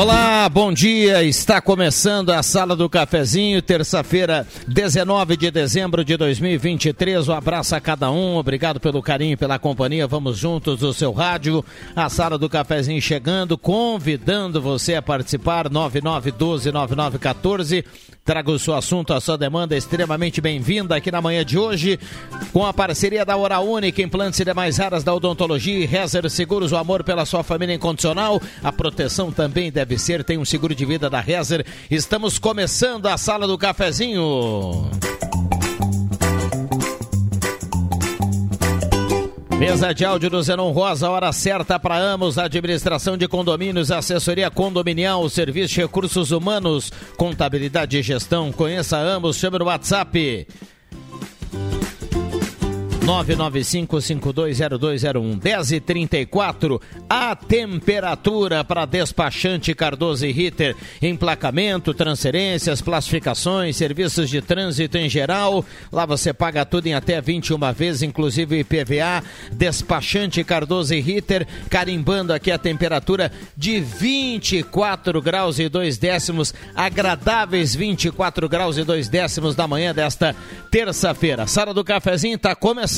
Olá, bom dia. Está começando a Sala do Cafezinho, terça-feira, 19 de dezembro de 2023. Um abraço a cada um. Obrigado pelo carinho e pela companhia. Vamos juntos do seu rádio. A Sala do Cafezinho chegando, convidando você a participar. 99129914. Traga o seu assunto, a sua demanda extremamente bem-vinda aqui na manhã de hoje, com a parceria da Hora Única, implantes e demais raras da odontologia e Rezer Seguros, o amor pela sua família incondicional. A proteção também deve ser, tem um seguro de vida da Rezer. Estamos começando a sala do cafezinho. Mesa de áudio do Zenon Rosa, hora certa para Amos, administração de condomínios, assessoria condominial, serviço de recursos humanos, contabilidade e gestão. Conheça Amos, chame no WhatsApp 995520201 10 e 34 a temperatura para despachante Cardoso e Ritter emplacamento, transferências, classificações, serviços de trânsito em geral. Lá você paga tudo em até 21 vezes, inclusive IPVA. Despachante Cardoso e Ritter carimbando aqui a temperatura de 24 graus e 2 décimos, agradáveis 24 graus e 2 décimos da manhã desta terça-feira. Sala do cafezinho está começando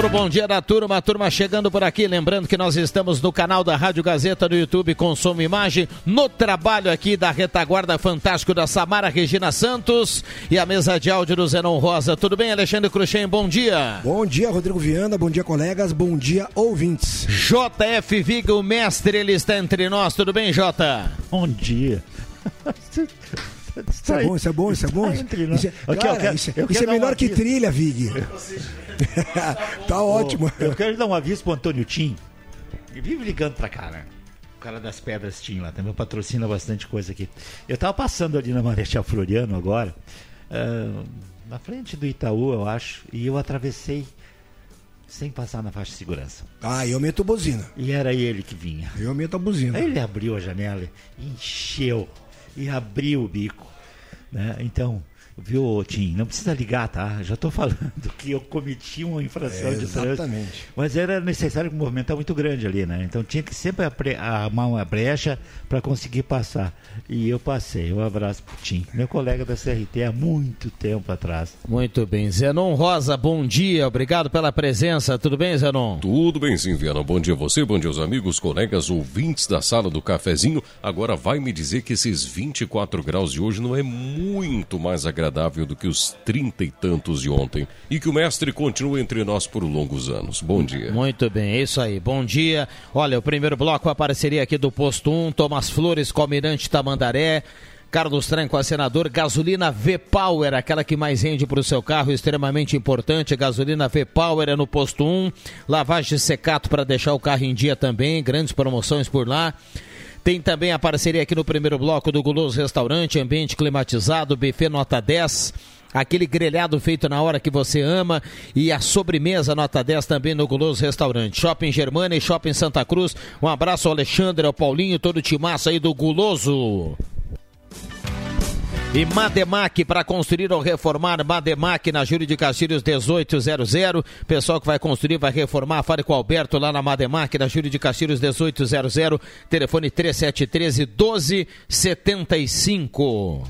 Pro bom dia da turma, a turma chegando por aqui. Lembrando que nós estamos no canal da Rádio Gazeta do YouTube Consumo Imagem, no trabalho aqui da retaguarda fantástico da Samara Regina Santos e a mesa de áudio do Zenon Rosa. Tudo bem, Alexandre Cruxem? Bom dia. Bom dia, Rodrigo Viana. Bom dia, colegas. Bom dia, ouvintes. JF Viga, o mestre, ele está entre nós. Tudo bem, Jota? Bom dia. Isso é bom, isso é bom, isso é bom. Isso é, cara, isso, isso é melhor que trilha, Vig. tá ótimo. Eu quero dar um aviso pro Antônio Tim. Ele vive ligando pra cá, né? O cara das pedras Tim lá também patrocina bastante coisa aqui. Eu tava passando ali na Marechal Floriano agora, uh, na frente do Itaú, eu acho, e eu atravessei sem passar na faixa de segurança. Ah, eu meto buzina. E era ele que vinha. Eu meto a buzina. Aí ele abriu a janela, encheu e abriu o bico. Né? Então, Viu, Tim? Não precisa ligar, tá? Já estou falando que eu cometi uma infração é, de trânsito. Exatamente. Mas era necessário que o movimento estava muito grande ali, né? Então tinha que sempre armar uma brecha para conseguir passar. E eu passei. Um abraço pro Tim, meu colega da CRT há muito tempo atrás. Muito bem. Zenon Rosa, bom dia. Obrigado pela presença. Tudo bem, Zenon? Tudo bem, sim, Viana. Bom dia a você, bom dia aos amigos, colegas, ouvintes da sala do cafezinho. Agora vai me dizer que esses 24 graus de hoje não é muito mais agradável agradável do que os trinta e tantos de ontem. E que o mestre continue entre nós por longos anos. Bom dia. Muito bem, é isso aí. Bom dia. Olha, o primeiro bloco, a parceria aqui do Posto 1, Thomas Flores, Comirante Tamandaré. Carlos Tranco, a senador, gasolina V-Power, aquela que mais rende para o seu carro, extremamente importante. Gasolina V-Power é no posto 1. Lavagem secato para deixar o carro em dia também. Grandes promoções por lá. Tem também a parceria aqui no primeiro bloco do Guloso Restaurante, ambiente climatizado, buffet nota 10 aquele grelhado feito na hora que você ama e a sobremesa nota 10 também no Guloso Restaurante. Shopping Germana e Shopping Santa Cruz. Um abraço ao Alexandre, ao Paulinho, todo o timaço aí do Guloso. E Mademac para construir ou reformar, Mademac na Júlio de Castilhos 1800. Pessoal que vai construir, vai reformar, fale com o Alberto lá na Mademac na Júlio de Castilhos 1800. Telefone 3713 1275.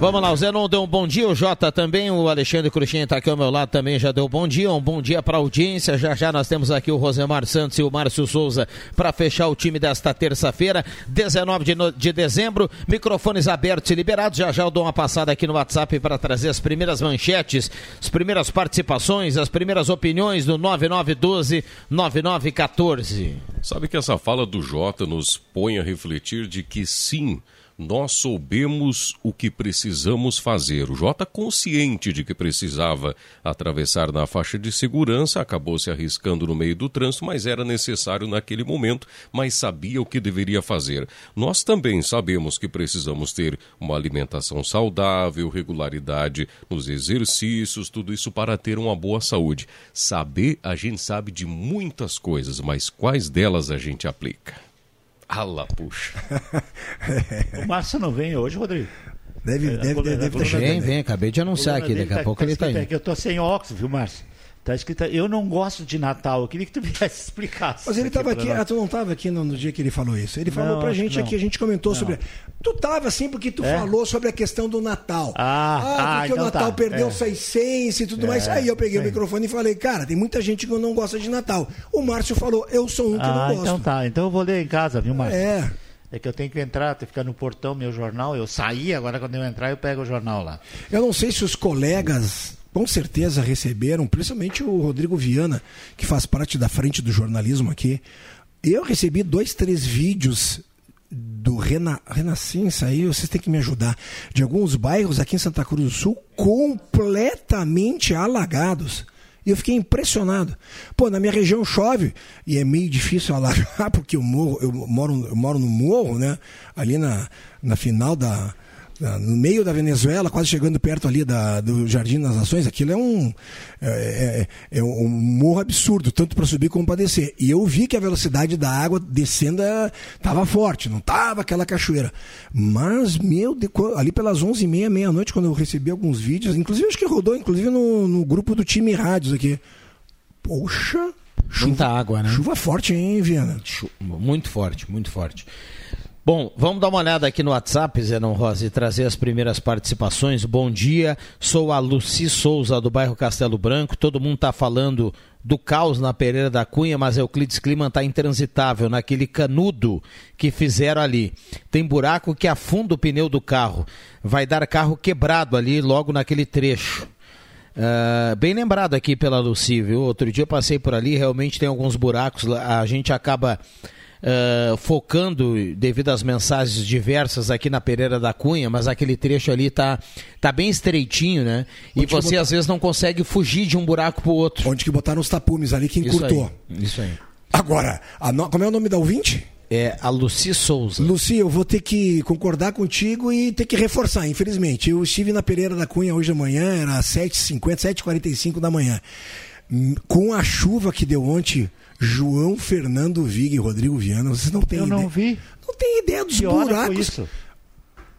Vamos lá, o Zenon deu um bom dia, o Jota também, o Alexandre Cruxinha está aqui ao meu lado também, já deu um bom dia, um bom dia para a audiência. Já já nós temos aqui o Rosemar Santos e o Márcio Souza para fechar o time desta terça-feira, 19 de, no... de dezembro. Microfones abertos e liberados. Já já eu dou uma passada aqui no WhatsApp para trazer as primeiras manchetes, as primeiras participações, as primeiras opiniões do 9912 9914. Sabe que essa fala do Jota nos põe a refletir de que sim nós soubemos o que precisamos fazer. O Jota, consciente de que precisava atravessar na faixa de segurança, acabou se arriscando no meio do trânsito, mas era necessário naquele momento, mas sabia o que deveria fazer. Nós também sabemos que precisamos ter uma alimentação saudável, regularidade nos exercícios, tudo isso para ter uma boa saúde. Saber, a gente sabe de muitas coisas, mas quais delas a gente aplica? Ala, puxa. o Márcio não vem hoje, Rodrigo? Deve, deve, deve, deve, Vem, vem, acabei de anunciar aqui, daqui a tá, pouco tá ele está indo. É que eu tô sem óculos, viu, Márcio? Tá escrito, eu não gosto de Natal. Eu queria que tu viesse explicar. Mas ele estava aqui, ah, tu não estava aqui no, no, dia que ele falou isso. Ele falou não, pra gente aqui, a gente comentou não. sobre. Tu estava assim porque tu é? falou sobre a questão do Natal. Ah, ah porque ah, então o Natal tá. perdeu é. sua essência e tudo é, mais. Aí eu peguei sim. o microfone e falei, cara, tem muita gente que não gosta de Natal. O Márcio falou, eu sou um que ah, não gosto. Então tá, então eu vou ler em casa, viu, Márcio? É. É que eu tenho que entrar, tenho que ficar no portão, meu jornal. Eu saí, agora quando eu entrar eu pego o jornal lá. Eu não sei se os colegas com certeza receberam, principalmente o Rodrigo Viana, que faz parte da frente do jornalismo aqui. Eu recebi dois, três vídeos do Rena, Renascença aí, vocês têm que me ajudar, de alguns bairros aqui em Santa Cruz do Sul completamente alagados. E eu fiquei impressionado. Pô, na minha região chove e é meio difícil alagar, porque eu, morro, eu, moro, eu moro no morro, né? Ali na, na final da, no meio da Venezuela, quase chegando perto ali da, do Jardim das Nações, aquilo é um, é, é, é um morro absurdo, tanto para subir como para descer. E eu vi que a velocidade da água descendo estava forte, não estava aquela cachoeira. Mas, meu, ali pelas 11h30, meia-noite, quando eu recebi alguns vídeos, inclusive acho que rodou, inclusive no, no grupo do time Rádios aqui. Poxa, Chuva, Muita água, né? Chuva forte, hein, Viana? Muito forte, muito forte. Bom, vamos dar uma olhada aqui no WhatsApp, Zenon Rosa, e trazer as primeiras participações. Bom dia, sou a Luci Souza, do bairro Castelo Branco. Todo mundo está falando do caos na Pereira da Cunha, mas Euclides Clima está intransitável naquele canudo que fizeram ali. Tem buraco que afunda o pneu do carro. Vai dar carro quebrado ali logo naquele trecho. Uh, bem lembrado aqui pela Luci, viu? Outro dia eu passei por ali, realmente tem alguns buracos. A gente acaba uh, focando devido às mensagens diversas aqui na Pereira da Cunha, mas aquele trecho ali tá, tá bem estreitinho, né? Onde e você botar... às vezes não consegue fugir de um buraco pro outro. Onde que botaram os tapumes ali que encurtou. Isso aí. Isso aí. Agora, no... como é o nome da ouvinte? É a Luci Souza. Luci, eu vou ter que concordar contigo e ter que reforçar, infelizmente. Eu estive na Pereira da Cunha hoje de manhã, era 7h50, 7h45 da manhã. Hum, com a chuva que deu ontem, João Fernando Vig e Rodrigo Viana, vocês não têm Eu ideia. não vi. Não tem ideia dos que buracos.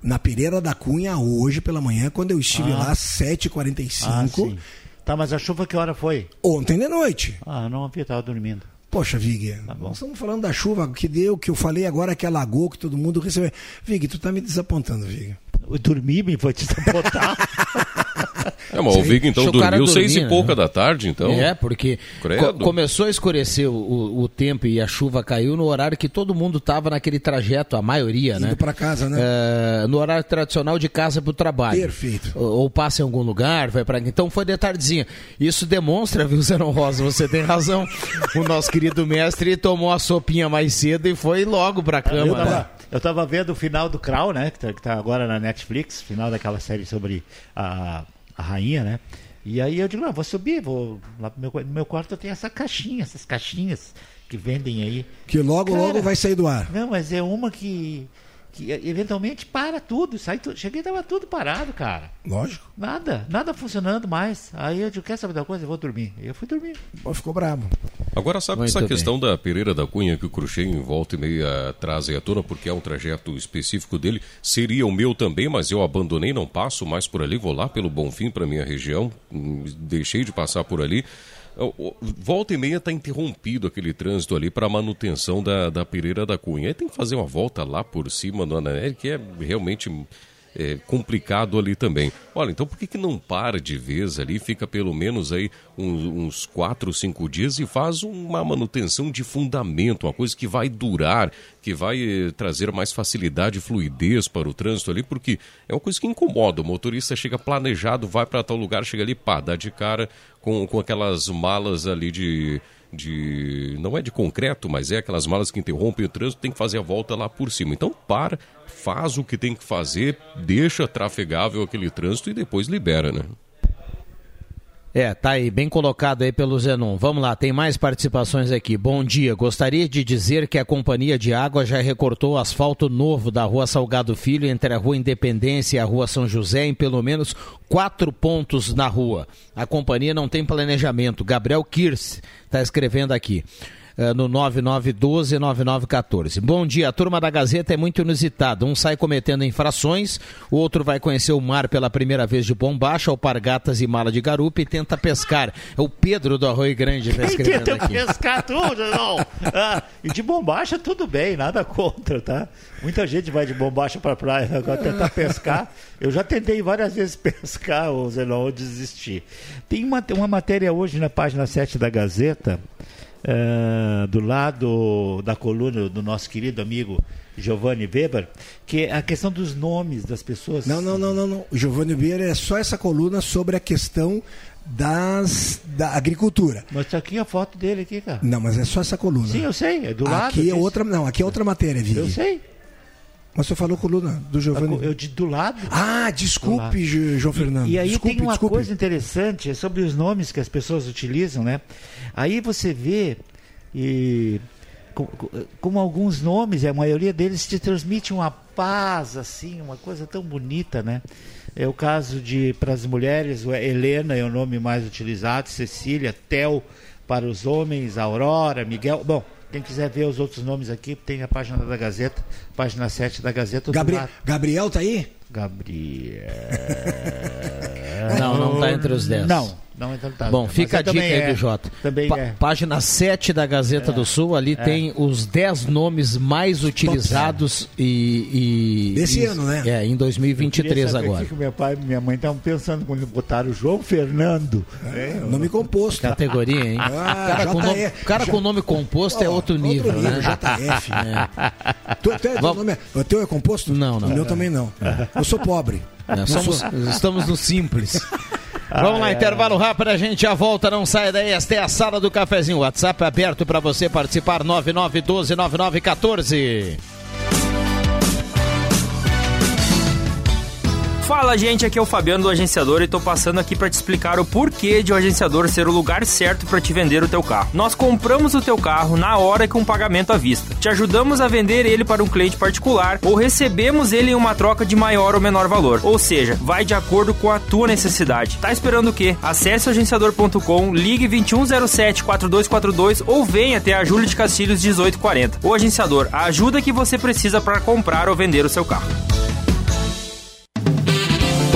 Na Pereira da Cunha, hoje pela manhã, quando eu estive ah. lá, 7h45. Ah, tá, mas a chuva que hora foi? Ontem de noite. Ah, não havia, estava dormindo. Poxa, Vig, tá nós estamos falando da chuva que deu, que eu falei agora que alagou, que todo mundo recebeu. Vig, tu tá me desapontando, Vig. Eu dormi, me vou te desapontar. É, mas o Vig então dormiu dormir, seis e pouca né? da tarde, então. É, porque co começou a escurecer o, o, tempo e a chuva caiu no horário que todo mundo estava naquele trajeto, a maioria, Indo né? para casa, né? É, no horário tradicional de casa para o trabalho. Perfeito. Ou, ou, passa em algum lugar, vai para Então foi de tardezinha. Isso demonstra, viu, Zenon Rosa, você tem razão. o nosso querido mestre tomou a sopinha mais cedo e foi logo para a cama. Eu tava, né? eu tava vendo o final do Crown, né? Que tá, que tá agora na Netflix, final daquela série sobre a, a rainha, né? E aí eu digo, não, vou subir, vou lá pro meu, no meu quarto eu tenho essa caixinha, essas caixinhas que vendem aí. Que logo, Cara, logo vai sair do ar. Não, mas é uma que que eventualmente para tudo, sai tudo. Cheguei e tava tudo parado, cara. Lógico. Nada, nada funcionando mais. Aí eu disse, quer saber da coisa? Eu vou dormir. Eu fui dormir. Pô, ficou bravo. Agora, sabe Muito essa bem. questão da Pereira da Cunha que o Cruxem em volta e meia traz aí à tona, porque é um trajeto específico dele. Seria o meu também, mas eu abandonei, não passo mais por ali, vou lá pelo Bonfim para minha região. Hum, deixei de passar por ali. Volta e meia está interrompido aquele trânsito ali para manutenção da, da Pereira da Cunha. Aí tem que fazer uma volta lá por cima do Ananelli, que é realmente é, complicado ali também. Olha, então por que, que não para de vez ali, fica pelo menos aí uns, uns quatro, cinco dias e faz uma manutenção de fundamento, uma coisa que vai durar, que vai eh, trazer mais facilidade e fluidez para o trânsito ali, porque é uma coisa que incomoda. O motorista chega planejado, vai para tal lugar, chega ali, pá, dá de cara com, com aquelas malas ali de de. não é de concreto, mas é aquelas malas que interrompem o trânsito, tem que fazer a volta lá por cima. Então para, faz o que tem que fazer, deixa trafegável aquele trânsito e depois libera, né? É, tá aí, bem colocado aí pelo Zenon. Vamos lá, tem mais participações aqui. Bom dia. Gostaria de dizer que a Companhia de Água já recortou asfalto novo da Rua Salgado Filho entre a Rua Independência e a Rua São José em pelo menos quatro pontos na rua. A companhia não tem planejamento. Gabriel Kirsch está escrevendo aqui. Eh, no 9912-9914. Bom dia, a turma da Gazeta é muito inusitada. Um sai cometendo infrações, o outro vai conhecer o mar pela primeira vez de bombacha, alpargatas e mala de garupa e tenta pescar. É o Pedro do Arroio Grande está escrevendo tenta aqui. pescar tudo, não. Ah, e de bombacha tudo bem, nada contra, tá? Muita gente vai de bombacha para praia agora tentar pescar. Eu já tentei várias vezes pescar, o Zenon, desisti. Tem uma, uma matéria hoje na página 7 da Gazeta uh, do lado da coluna do nosso querido amigo Giovanni Weber, que é a questão dos nomes das pessoas. Não, não, não, não, não. O Giovanni Weber é só essa coluna sobre a questão das da agricultura. Mas tá aqui a foto dele aqui, cara. Não, mas é só essa coluna. Sim, eu sei, é do aqui lado. Aqui é outra, não, aqui é outra matéria, Vig. Eu sei. Mas você falou coluna do Giovanni. Eu de do lado. Ah, desculpe, João Fernando. E, e aí desculpe, tem uma desculpe. coisa interessante é sobre os nomes que as pessoas utilizam, né? Aí você vê e como alguns nomes, a maioria deles te transmite uma paz, assim, uma coisa tão bonita, né? É o caso de, para as mulheres, Helena é o nome mais utilizado, Cecília, Tel para os homens, Aurora, Miguel. Bom, quem quiser ver os outros nomes aqui, tem a página da Gazeta, página 7 da Gazeta. Gabriel, Gabriel tá aí? Gabriel. não, não tá entre os 10. Não. Não, então tá. Bom, fica a dica aí é, do Jota. Também é. Página 7 da Gazeta é, do Sul, ali é. tem os 10 nomes mais utilizados e, e. Desse e, ano, né? É, em 2023 agora. O que meu pai e minha mãe estavam pensando quando botaram João Fernando. É, nome composto. Categoria, hein? Ah, cara, com nome, cara com nome composto oh, é outro nível, outro nível né? JF. É. Tu, tu, nome, o teu é composto? Não, não. O meu também não. Eu sou pobre. somos, estamos no simples. Vamos lá, intervalo rápido, a gente já volta, não sai daí. Esta é a sala do cafezinho. WhatsApp aberto para você participar: 9912 Fala gente, aqui é o Fabiano do Agenciador e tô passando aqui para te explicar o porquê de o agenciador ser o lugar certo para te vender o teu carro. Nós compramos o teu carro na hora com pagamento à vista. Te ajudamos a vender ele para um cliente particular ou recebemos ele em uma troca de maior ou menor valor. Ou seja, vai de acordo com a tua necessidade. Tá esperando o quê? Acesse agenciador.com, ligue 2107 4242 ou venha até a Júlia de Castilhos 1840. O agenciador, a ajuda que você precisa para comprar ou vender o seu carro.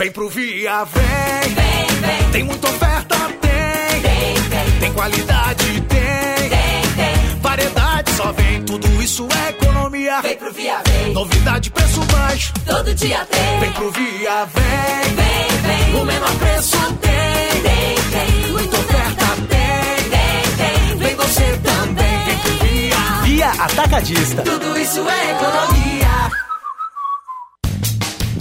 Vem pro Via, vem. vem, vem. Tem muita oferta, tem. Tem, tem. tem qualidade, tem. tem. tem. Variedade, só vem. Tudo isso é economia. Vem pro Via, vem. Novidade, preço baixo. Todo dia tem. Vem pro Via, vem. Vem, vem. O menor preço tem. Tem, tem. Muita oferta, tem. Tem, tem. Vem você também. Vem pro Via. Via Atacadista. Tudo isso é economia.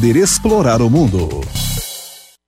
poder explorar o mundo.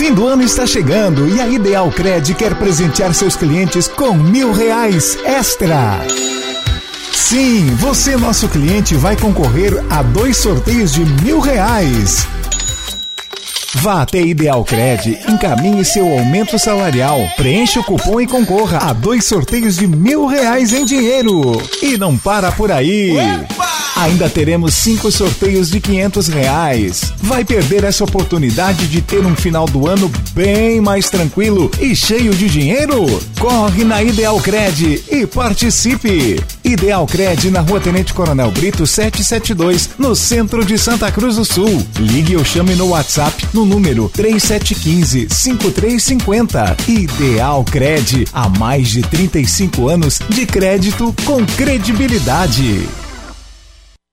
Fim do ano está chegando e a Ideal Cred quer presentear seus clientes com mil reais extra. Sim, você, nosso cliente, vai concorrer a dois sorteios de mil reais. Vá até Ideal Cred, encaminhe seu aumento salarial, preencha o cupom e concorra a dois sorteios de mil reais em dinheiro. E não para por aí. Ainda teremos cinco sorteios de quinhentos reais. Vai perder essa oportunidade de ter um final do ano bem mais tranquilo e cheio de dinheiro? Corre na Ideal Cred e participe. Ideal Cred na Rua Tenente Coronel Brito 772, no centro de Santa Cruz do Sul. Ligue ou chame no WhatsApp no número 3715 5350. Ideal Cred, há mais de 35 anos de crédito com credibilidade.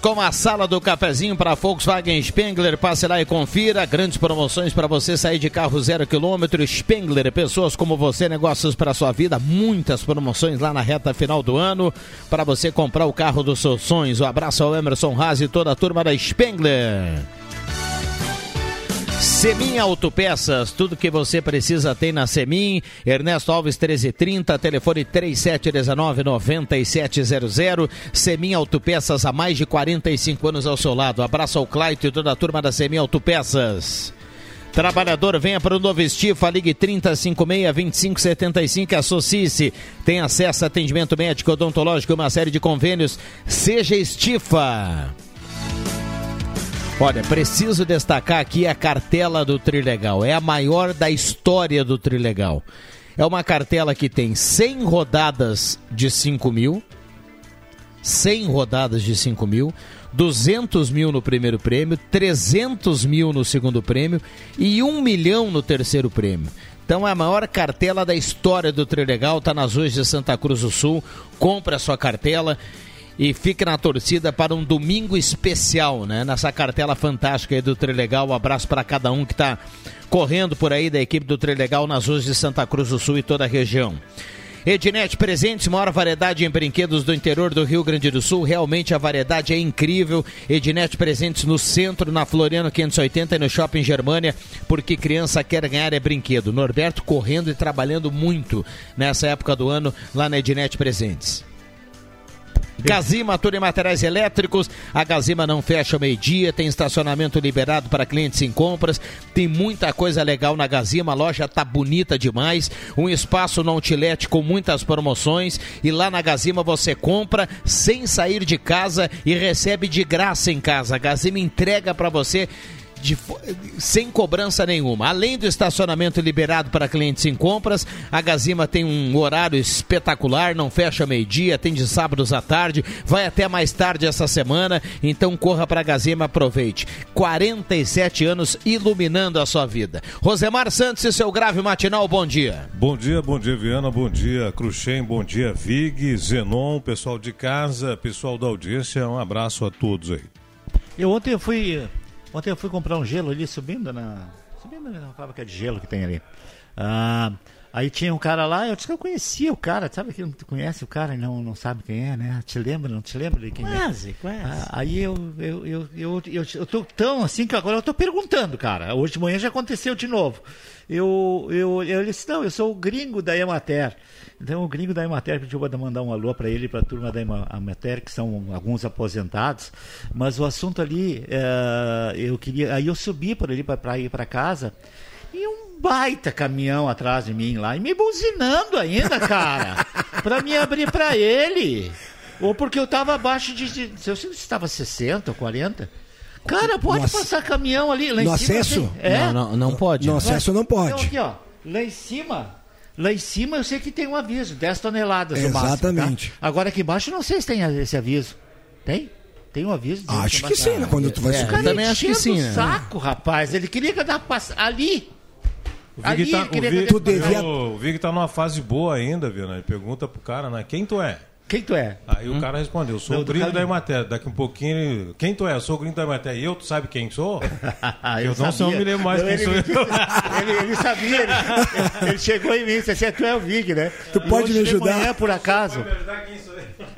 Com a sala do cafezinho para Volkswagen Spengler. Passe lá e confira. Grandes promoções para você sair de carro zero quilômetro. Spengler, pessoas como você, negócios para sua vida. Muitas promoções lá na reta final do ano para você comprar o carro dos seus sonhos. Um abraço ao Emerson Haas e toda a turma da Spengler. Semin Autopeças, tudo que você precisa tem na Semin. Ernesto Alves 1330, telefone 3719-9700. Semin Autopeças há mais de 45 anos ao seu lado. Abraço ao Claito e toda a turma da Semin Autopeças. Trabalhador, venha para o Novo Estifa, ligue 3056-2575 associe-se. Tem acesso a atendimento médico, odontológico e uma série de convênios. Seja Estifa. Olha, preciso destacar aqui a cartela do Trilegal. É a maior da história do Trilegal. É uma cartela que tem 100 rodadas de 5 mil, 100 rodadas de 5 mil, 200 mil no primeiro prêmio, 300 mil no segundo prêmio e 1 milhão no terceiro prêmio. Então é a maior cartela da história do Trilegal, está nas ruas de Santa Cruz do Sul. Compre a sua cartela e fique na torcida para um domingo especial, né? Nessa cartela fantástica aí do Trilegal. Um abraço para cada um que está correndo por aí da equipe do Trilegal nas ruas de Santa Cruz do Sul e toda a região. Ednet Presentes, maior variedade em brinquedos do interior do Rio Grande do Sul. Realmente a variedade é incrível. Ednet Presentes no centro, na Floriano 580 e no Shopping Germania, porque criança quer ganhar é brinquedo. Norberto correndo e trabalhando muito nessa época do ano lá na Ednet Presentes. Gazima, tudo em materiais elétricos. A Gazima não fecha ao meio-dia, tem estacionamento liberado para clientes em compras. Tem muita coisa legal na Gazima, a loja tá bonita demais. Um espaço no outlet com muitas promoções. E lá na Gazima você compra sem sair de casa e recebe de graça em casa. A Gazima entrega para você de, sem cobrança nenhuma. Além do estacionamento liberado para clientes em compras, a Gazima tem um horário espetacular, não fecha meio-dia, tem de sábados à tarde, vai até mais tarde essa semana, então corra para a Gazima, aproveite. 47 anos iluminando a sua vida. Rosemar Santos e seu grave matinal, bom dia. Bom dia, bom dia Viana, bom dia Cruxem, bom dia Vig, Zenon, pessoal de casa, pessoal da audiência, um abraço a todos aí. Eu ontem fui Ontem eu fui comprar um gelo ali, subindo na. Subindo na fábrica de gelo que tem ali. Ah, aí tinha um cara lá, eu disse que eu conhecia o cara, sabe que não conhece o cara e não, não sabe quem é, né? Te lembra, não te lembra de quem quase, é? Quase, ah, aí eu, eu, eu, eu, eu, eu tô tão assim que agora eu tô perguntando, cara. Hoje de manhã já aconteceu de novo. Eu, eu, eu disse, não, eu sou o gringo da Emater. Então o gringo da Emater pediu para mandar um alô para ele e para a turma da Emater, que são alguns aposentados. Mas o assunto ali, é, eu queria. Aí eu subi por ali para ir para casa baita caminhão atrás de mim lá, e me buzinando ainda, cara, para me abrir para ele. Ou porque eu estava abaixo de. de se eu estava 60 ou 40. Cara, pode no passar caminhão ali lá no em cima. acesso? É? Não, não, não pode. No acesso não pode. Então, aqui, ó, lá em cima, Lá em cima eu sei que tem um aviso, 10 toneladas Exatamente. Máximo, tá? Agora aqui embaixo eu não sei se tem esse aviso. Tem? Tem um aviso? Acho que sim, né? Quando tu vai é, subir. também acho que sim, né? saco, rapaz. Ele queria que eu dava pass... ali. O Vig, tá, o Vig, eu tu devia- o Vig tá numa fase boa ainda, viu? Né? Ele pergunta pro cara, né? Quem tu é? Quem tu é? Aí o cara respondeu, eu sou Não, o gringo cara- da Imater. Daqui um pouquinho, ele, quem tu é? Eu sou o gringo da Imater. E eu, tu sabe quem sou? Ah, eu não sei, eu me lembro mais Não, quem ele, sou eu. ele, ele sabia, ele, ele chegou em mim e disse assim, tu é o Vig, né? Tu E pode hoje me de ajudar? manhã, por acaso,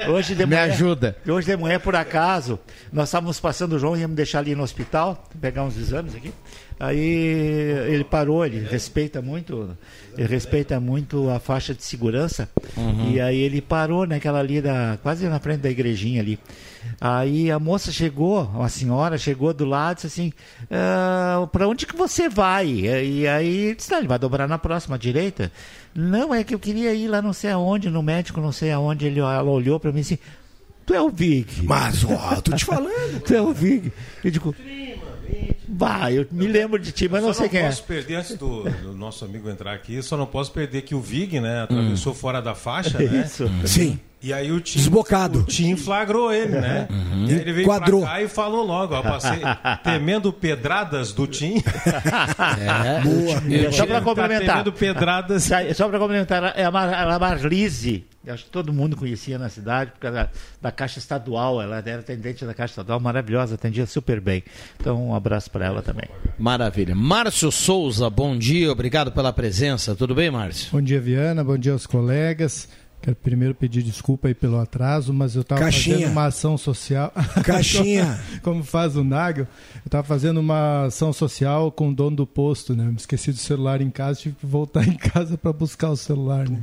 hoje de Me manhã, ajuda. Hoje de manhã, por acaso, nós estávamos passando o João, ia me deixar ali no hospital, pegar uns exames aqui. Aí ele parou, ele respeita muito, ele respeita muito a faixa de segurança. E aí ele parou naquela ali da, quase na frente da igrejinha ali. Aí a moça chegou, uma senhora chegou do lado e disse assim, ah, para onde que você vai? E aí ele disse, "Não, ele vai dobrar na próxima direita. Não, é que eu queria ir lá não sei aonde, no médico não sei aonde. Ele, ela olhou para mim assim, tu é o Vig. Mas, ó, tô te falando. Tu é o Vig. Eu digo, bah, eu me lembro de ti, mas não sei quem é. posso perder, antes do, do nosso amigo entrar aqui, eu só não posso perder que o Vig, né, atravessou fora da faixa, né? Isso. Sim. E aí o Tim, Desbocado. o Tim flagrou ele, né? E aí ele veio Quadrou. pra cá e falou logo, ó, passei temendo pedradas do Tim. É. Boa. Eu Só para complementar. Tá temendo pedradas. Só para complementar, é a, Mar, a Marlise. Eu Acho que todo mundo conhecia na cidade, por causa da, da Caixa Estadual. Ela era atendente da Caixa Estadual, maravilhosa, atendia super bem. Então, um abraço para ela também. Maravilha. Márcio Souza, bom dia, obrigado pela presença. Tudo bem, Márcio? Bom dia, Viana. Bom dia aos colegas. Quero primeiro pedir desculpa aí pelo atraso, mas eu estava Caixinha. fazendo uma ação social. Caixinha. Como faz o Nagel. Eu estava fazendo uma ação social com o dono do posto, né? Me esqueci do celular em casa, tive que voltar em casa para buscar o celular, né?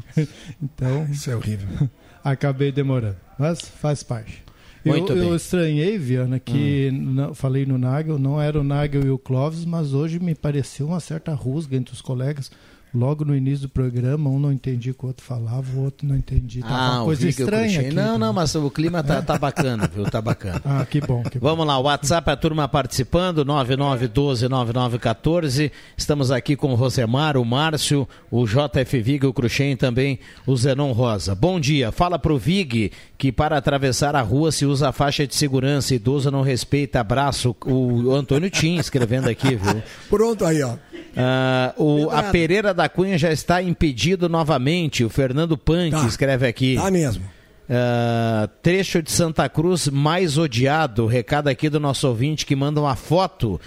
Então, Isso é horrível. acabei demorando. Mas faz parte. Muito eu, bem. eu estranhei, Viana, que não- falei no Nagel, não era o Nagel e o Clóvis, mas hoje me pareceu uma certa rusga entre os colegas. Logo no início do programa, um não entendia o que o outro falava, o outro não entendia. Tava Ah, uma o coisa estranha aqui. Não, não, mas o clima tá, tá bacana, viu? Tá bacana. Ah, que bom, que bom. Vamos lá, o WhatsApp, a turma participando, 9912-9914. Estamos aqui com o Rosemar, o Márcio, o JF Vig, o Cruxem e também o Zenon Rosa. Bom dia, fala pro Vig que para atravessar a rua se usa a faixa de segurança, idoso não respeita, abraço. O Antônio Tim escrevendo aqui, viu? Pronto, aí, ó. Ah, o, a Pereira da Cunha já está impedido novamente. O Fernando Punk Tá. escreve aqui. Tá mesmo. Ah, trecho de Santa Cruz mais odiado. Recado aqui do nosso ouvinte que manda uma foto.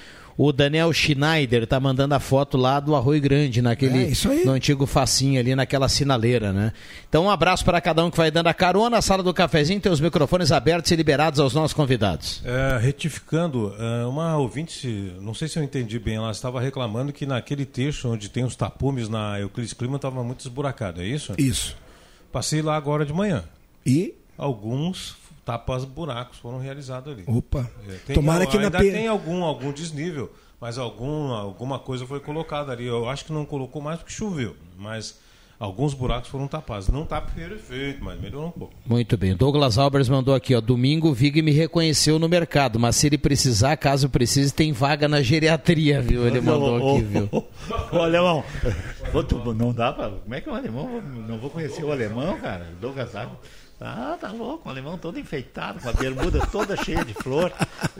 O Daniel Schneider tá mandando a foto lá do Arroio Grande, naquele É, isso aí. no antigo facinho ali, naquela sinaleira, né? Então um abraço para cada um que vai dando a carona. A sala do cafezinho tem os microfones abertos e liberados aos nossos convidados. É, retificando, é, uma ouvinte, não sei se eu entendi bem, ela estava reclamando que naquele trecho onde tem os tapumes na Euclides Clima estava muito esburacado, é isso? Isso. Passei lá agora de manhã. E? Alguns tapas buracos foram realizados ali. Opa. É, tem- Tomara que na ainda P- tem algum, algum desnível, mas algum, alguma coisa foi colocada ali. Eu acho que não colocou mais porque choveu, mas alguns buracos foram tapados. Não tá perfeito, mas melhorou um pouco. Muito bem. Douglas Albers mandou aqui, ó. Domingo o Vig me reconheceu no mercado, mas se ele precisar, caso precise, tem vaga na geriatria, viu? Ele mandou aqui, viu? ô, ô, alemão, Ô, tu- não dá pra. Como é que é o alemão? Não vou conhecer o alemão, cara. Douglas Água. Ah, tá louco, o alemão todo enfeitado, com a bermuda toda cheia de flor,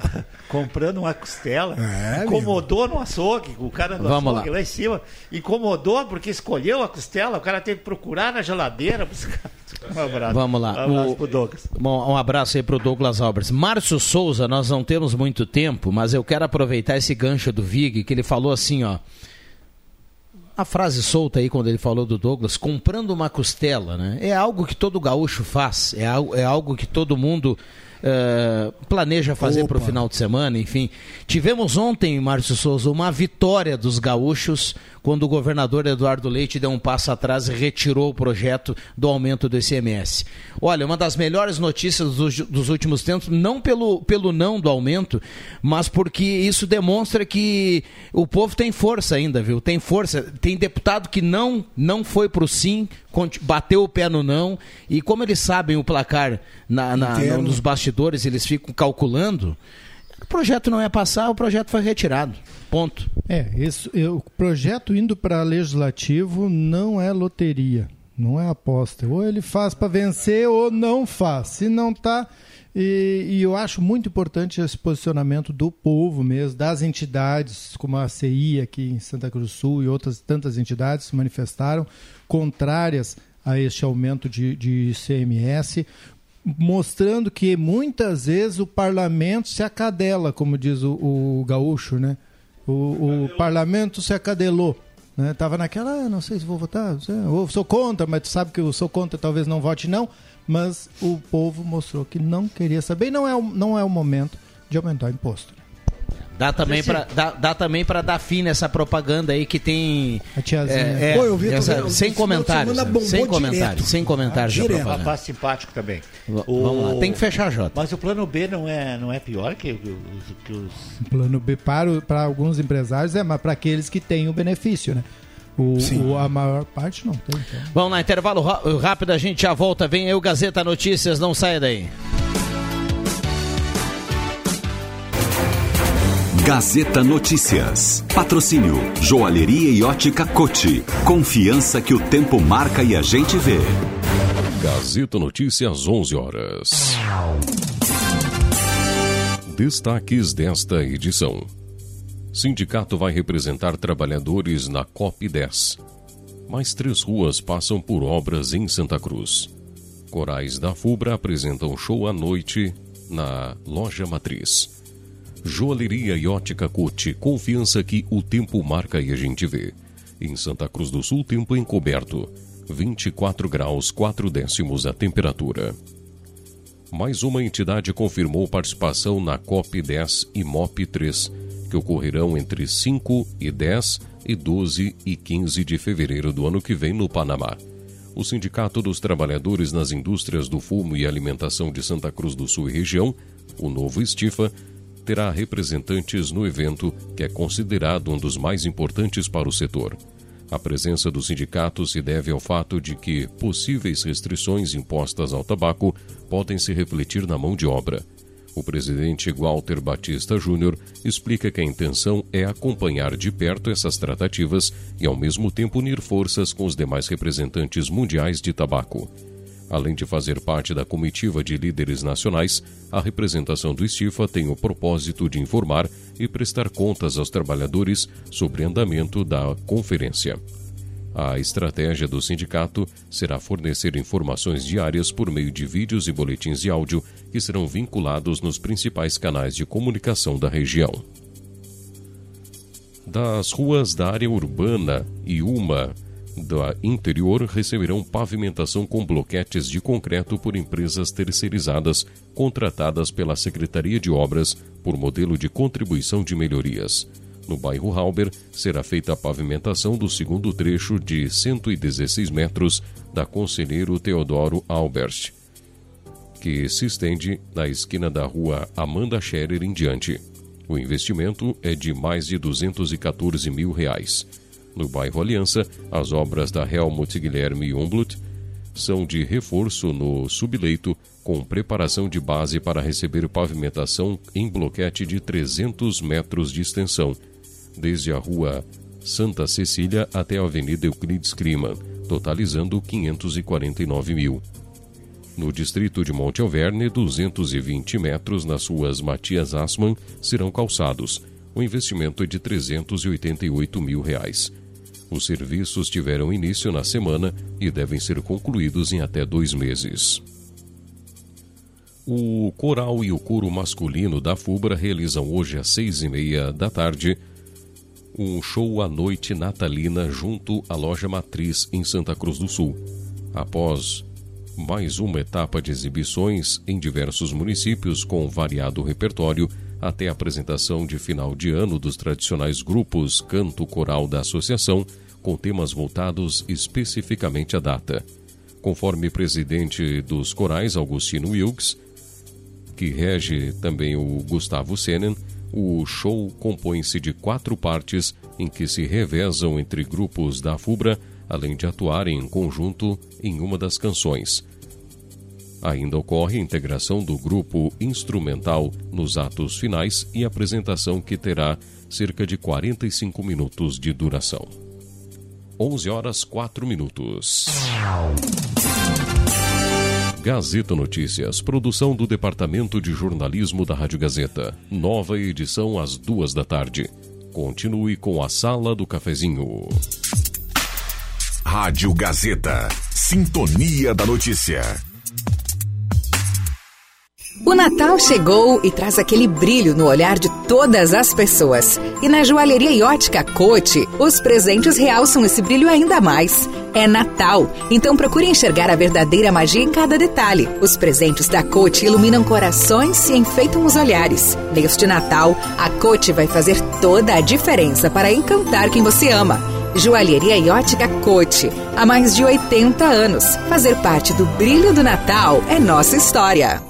comprando uma costela. É, incomodou no açougue, o cara do Vamos açougue lá. em cima. Incomodou porque escolheu a costela, o cara teve que procurar na geladeira buscar. Um abraço. Vamos lá. Um abraço O- pro Douglas. Bom, um abraço aí pro Douglas Albers. Márcio Souza, nós não temos muito tempo, mas eu quero aproveitar esse gancho do Vig, que ele falou assim, ó. A frase solta aí quando ele falou do Douglas, comprando uma costela, né? É algo que todo gaúcho faz, é algo, é algo que todo mundo eh, planeja fazer para o final de semana, enfim. Tivemos ontem, Márcio Souza, uma vitória dos gaúchos quando o governador Eduardo Leite deu um passo atrás e retirou o projeto do aumento do ICMS. Olha, uma das melhores notícias dos, dos últimos tempos, não pelo, pelo não do aumento, mas porque isso demonstra que o povo tem força ainda, viu? Tem força. Tem deputado que não, não foi pro sim, conti- bateu o pé no não, e como eles sabem o placar na, na- Interno. nos bastidores, eles ficam calculando. Projeto não ia passar, o projeto foi retirado. Ponto. É, isso, eu- o projeto indo para legislativo não é loteria, não é aposta. Ou ele faz para vencer ou não faz. Se não tá e, e eu acho muito importante esse posicionamento do povo mesmo, das entidades, como a CI aqui em Santa Cruz do Sul e outras tantas entidades se manifestaram contrárias a este aumento de, de ICMS, mostrando que muitas vezes o parlamento se acadela, como diz o, o gaúcho, né? O, o parlamento se acadelou. Né? Tava naquela, ah, não sei se vou votar, sei, ou sou contra, mas tu sabe que eu sou contra, talvez não vote não. Mas o povo mostrou que não queria saber e não é, o- não é o momento de aumentar o imposto. Dá também para dá, dá também para dar fim nessa propaganda aí que tem A tiazinha. é, é, Pô, eu vi, essa- eu- sem comentários, né? semana sem comentários, sem comentários Direto. propaganda. Rapaz simpático também. V- Vamos lá, tem que fechar, Jota. Mas o plano B não é, não é pior que, que os, que os O plano B para, o- para alguns empresários é, mas para aqueles que têm o benefício, né? O, o- a maior parte não tem. Então. Vamos lá, intervalo rápido, a gente já volta. Vem aí o Gazeta Notícias, não saia daí. Gazeta Notícias. Patrocínio Joalheria e Ótica Cote. Confiança que o tempo marca e a gente vê. Gazeta Notícias, 11 horas. Destaques desta edição. Sindicato vai representar trabalhadores na COP10. Mais três ruas passam por obras em Santa Cruz. Corais da FUBRA apresentam show à noite na Loja Matriz. Joalheria e ótica Cote, confiança que o tempo marca e a gente vê. Em Santa Cruz do Sul, tempo encoberto. 24 graus 4 décimos a temperatura. Mais uma entidade confirmou participação na COP10 e MOP3, que ocorrerão entre 5 e 10 e 12 e 15 de fevereiro do ano que vem no Panamá. O Sindicato dos Trabalhadores nas Indústrias do Fumo e Alimentação de Santa Cruz do Sul e região, o novo Estifa, terá representantes no evento que é considerado um dos mais importantes para o setor. A presença do sindicato se deve ao fato de que possíveis restrições impostas ao tabaco podem se refletir na mão de obra. O presidente Walter Batista Júnior explica que a intenção é acompanhar de perto essas tratativas e, ao mesmo tempo, unir forças com os demais representantes mundiais de tabaco. Além de fazer parte da comitiva de líderes nacionais, a representação do Estifa tem o propósito de informar e prestar contas aos trabalhadores sobre andamento da conferência. A estratégia do sindicato será fornecer informações diárias por meio de vídeos e boletins de áudio que serão vinculados nos principais canais de comunicação da região. Das ruas da área urbana e uma da interior receberão pavimentação com bloquetes de concreto por empresas terceirizadas contratadas pela Secretaria de Obras por modelo de contribuição de melhorias. No bairro Halber, será feita a pavimentação do segundo trecho de 116 metros da Conselheiro Teodoro Albert, que se estende da esquina da rua Amanda Scherer em diante. O investimento é de mais de 214 mil reais. No bairro Aliança, as obras da Helmut Guilherme Umblut são de reforço no subleito, com preparação de base para receber pavimentação em bloquete de 300 metros de extensão, desde a rua Santa Cecília até a Avenida Euclides Clima, totalizando 549 mil. No distrito de Monte Alverne, 220 metros nas ruas Matias Assmann serão calçados. O investimento é de 388 mil reais. Os serviços tiveram início na semana e devem ser concluídos em até dois meses. O coral e o coro masculino da FUBRA realizam hoje às seis e meia da tarde um show à noite natalina junto à loja Matriz em Santa Cruz do Sul. Após mais uma etapa de exibições em diversos municípios com variado repertório, até a apresentação de final de ano dos tradicionais grupos canto coral da associação, com temas voltados especificamente à data. Conforme presidente dos corais, Augustino Wilkes, que rege também o Gustavo Senen, o show compõe-se de quatro partes em que se revezam entre grupos da FUBRA, além de atuarem em conjunto em uma das canções. Ainda ocorre a integração do grupo instrumental nos atos finais e apresentação que terá cerca de 45 minutos de duração. 11 horas 4 minutos. Gazeta Notícias, produção do Departamento de Jornalismo da Rádio Gazeta. Nova edição às duas da tarde. Continue com a Sala do Cafezinho. Rádio Gazeta. Sintonia da Notícia. O Natal chegou e traz aquele brilho no olhar de todas as pessoas. E na joalheria e ótica Cote, os presentes realçam esse brilho ainda mais. É Natal, então procure enxergar a verdadeira magia em cada detalhe. Os presentes da Cote iluminam corações e enfeitam os olhares. Neste Natal, a Cote vai fazer toda a diferença para encantar quem você ama. Joalheria e ótica Cote. Há mais de 80 anos. Fazer parte do brilho do Natal é nossa história.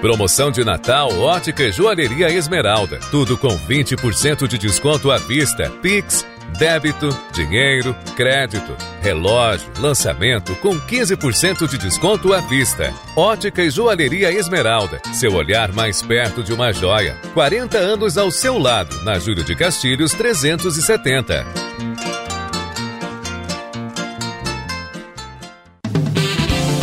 Promoção de Natal Ótica e Joalheria Esmeralda. Tudo com 20% de desconto à vista. Pix, débito, dinheiro, crédito, relógio, lançamento com 15% de desconto à vista. Ótica e Joalheria Esmeralda. Seu olhar mais perto de uma joia. 40 anos ao seu lado, na Júlio de Castilhos 370.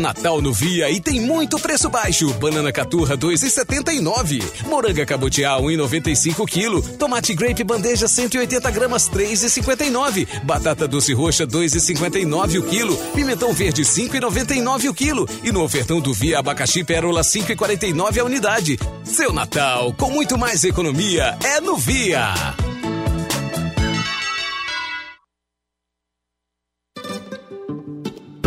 Natal no Via e tem muito preço baixo. Banana caturra 2,79. Moranga cabotiá 1,95 kg. Tomate grape bandeja 180 gramas 3,59. Batata doce roxa 2,59 o quilo. Pimentão verde 5,99 o quilo. E no ofertão do Via abacaxi pérola 5,49 a unidade. Seu Natal com muito mais economia é no Via.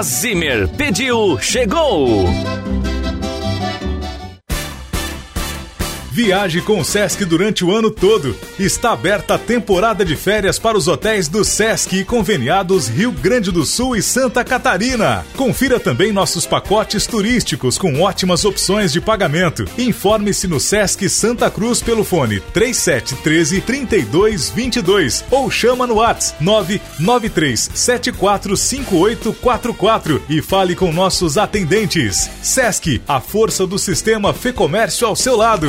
Zimmer. Pediu, chegou! Viaje com o Sesc durante o ano todo. Está aberta a temporada de férias para os hotéis do Sesc e conveniados Rio Grande do Sul e Santa Catarina. Confira também nossos pacotes turísticos com ótimas opções de pagamento. Informe-se no Sesc Santa Cruz pelo fone 3713 3222 ou chama no WhatsApp 993 745844 e fale com nossos atendentes. Sesc, a força do sistema Fê Comércio ao seu lado.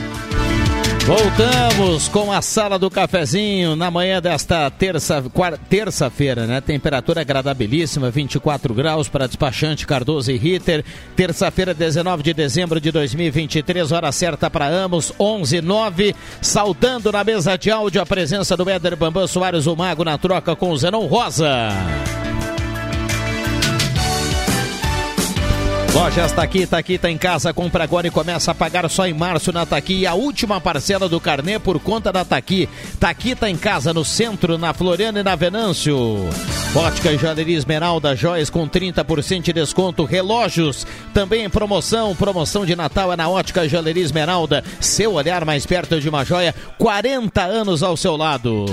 Voltamos com a sala do cafezinho na manhã desta terça, terça-feira, né? Temperatura agradabilíssima, 24 graus para despachante Cardoso e Ritter. Terça-feira, 19 de dezembro de 2023, hora certa para ambos, 11 9. Saudando na mesa de áudio a presença do Éder Bambam Soares, o Mago, na troca com o Zenon Rosa. Lojas Taqui, Taqui tá em casa, compra agora e começa a pagar só em março na Taqui. E a última parcela do carnê por conta da Taqui. Taqui tá em casa, no centro, na Floriana e na Venâncio. Ótica e Joalheria Esmeralda, joias com 30% de desconto. Relógios, também em promoção. Promoção de Natal é na Ótica e Esmeralda. Seu olhar mais perto de uma joia, 40 anos ao seu lado.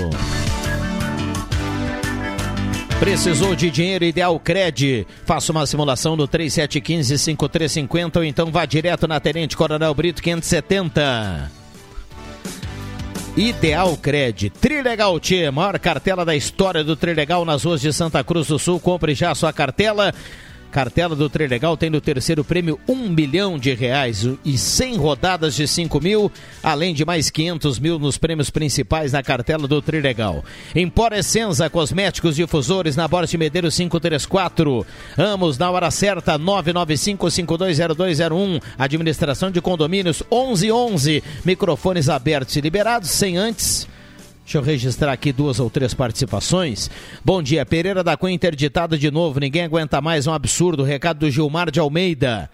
Precisou de dinheiro Ideal Cred? Faça uma simulação no 3715-5350 ou então vá direto na Tenente Coronel Brito 570. Ideal Cred, Trilegal T, maior cartela da história do Trilegal nas ruas de Santa Cruz do Sul. Compre já sua cartela. Cartela do Trilegal tem no terceiro prêmio um milhão de reais e 100 rodadas de 5 mil, além de mais 500 mil nos prêmios principais da cartela do Trilegal. Empor Essenza, cosméticos difusores na Borte Medeiros 534. Amos na hora certa 995520201. Administração de condomínios 1111. Microfones abertos e liberados sem antes Deixa eu registrar aqui duas ou três participações. Bom dia, Pereira da Cunha interditado de novo. Ninguém aguenta mais, um absurdo. Recado do Gilmar de Almeida.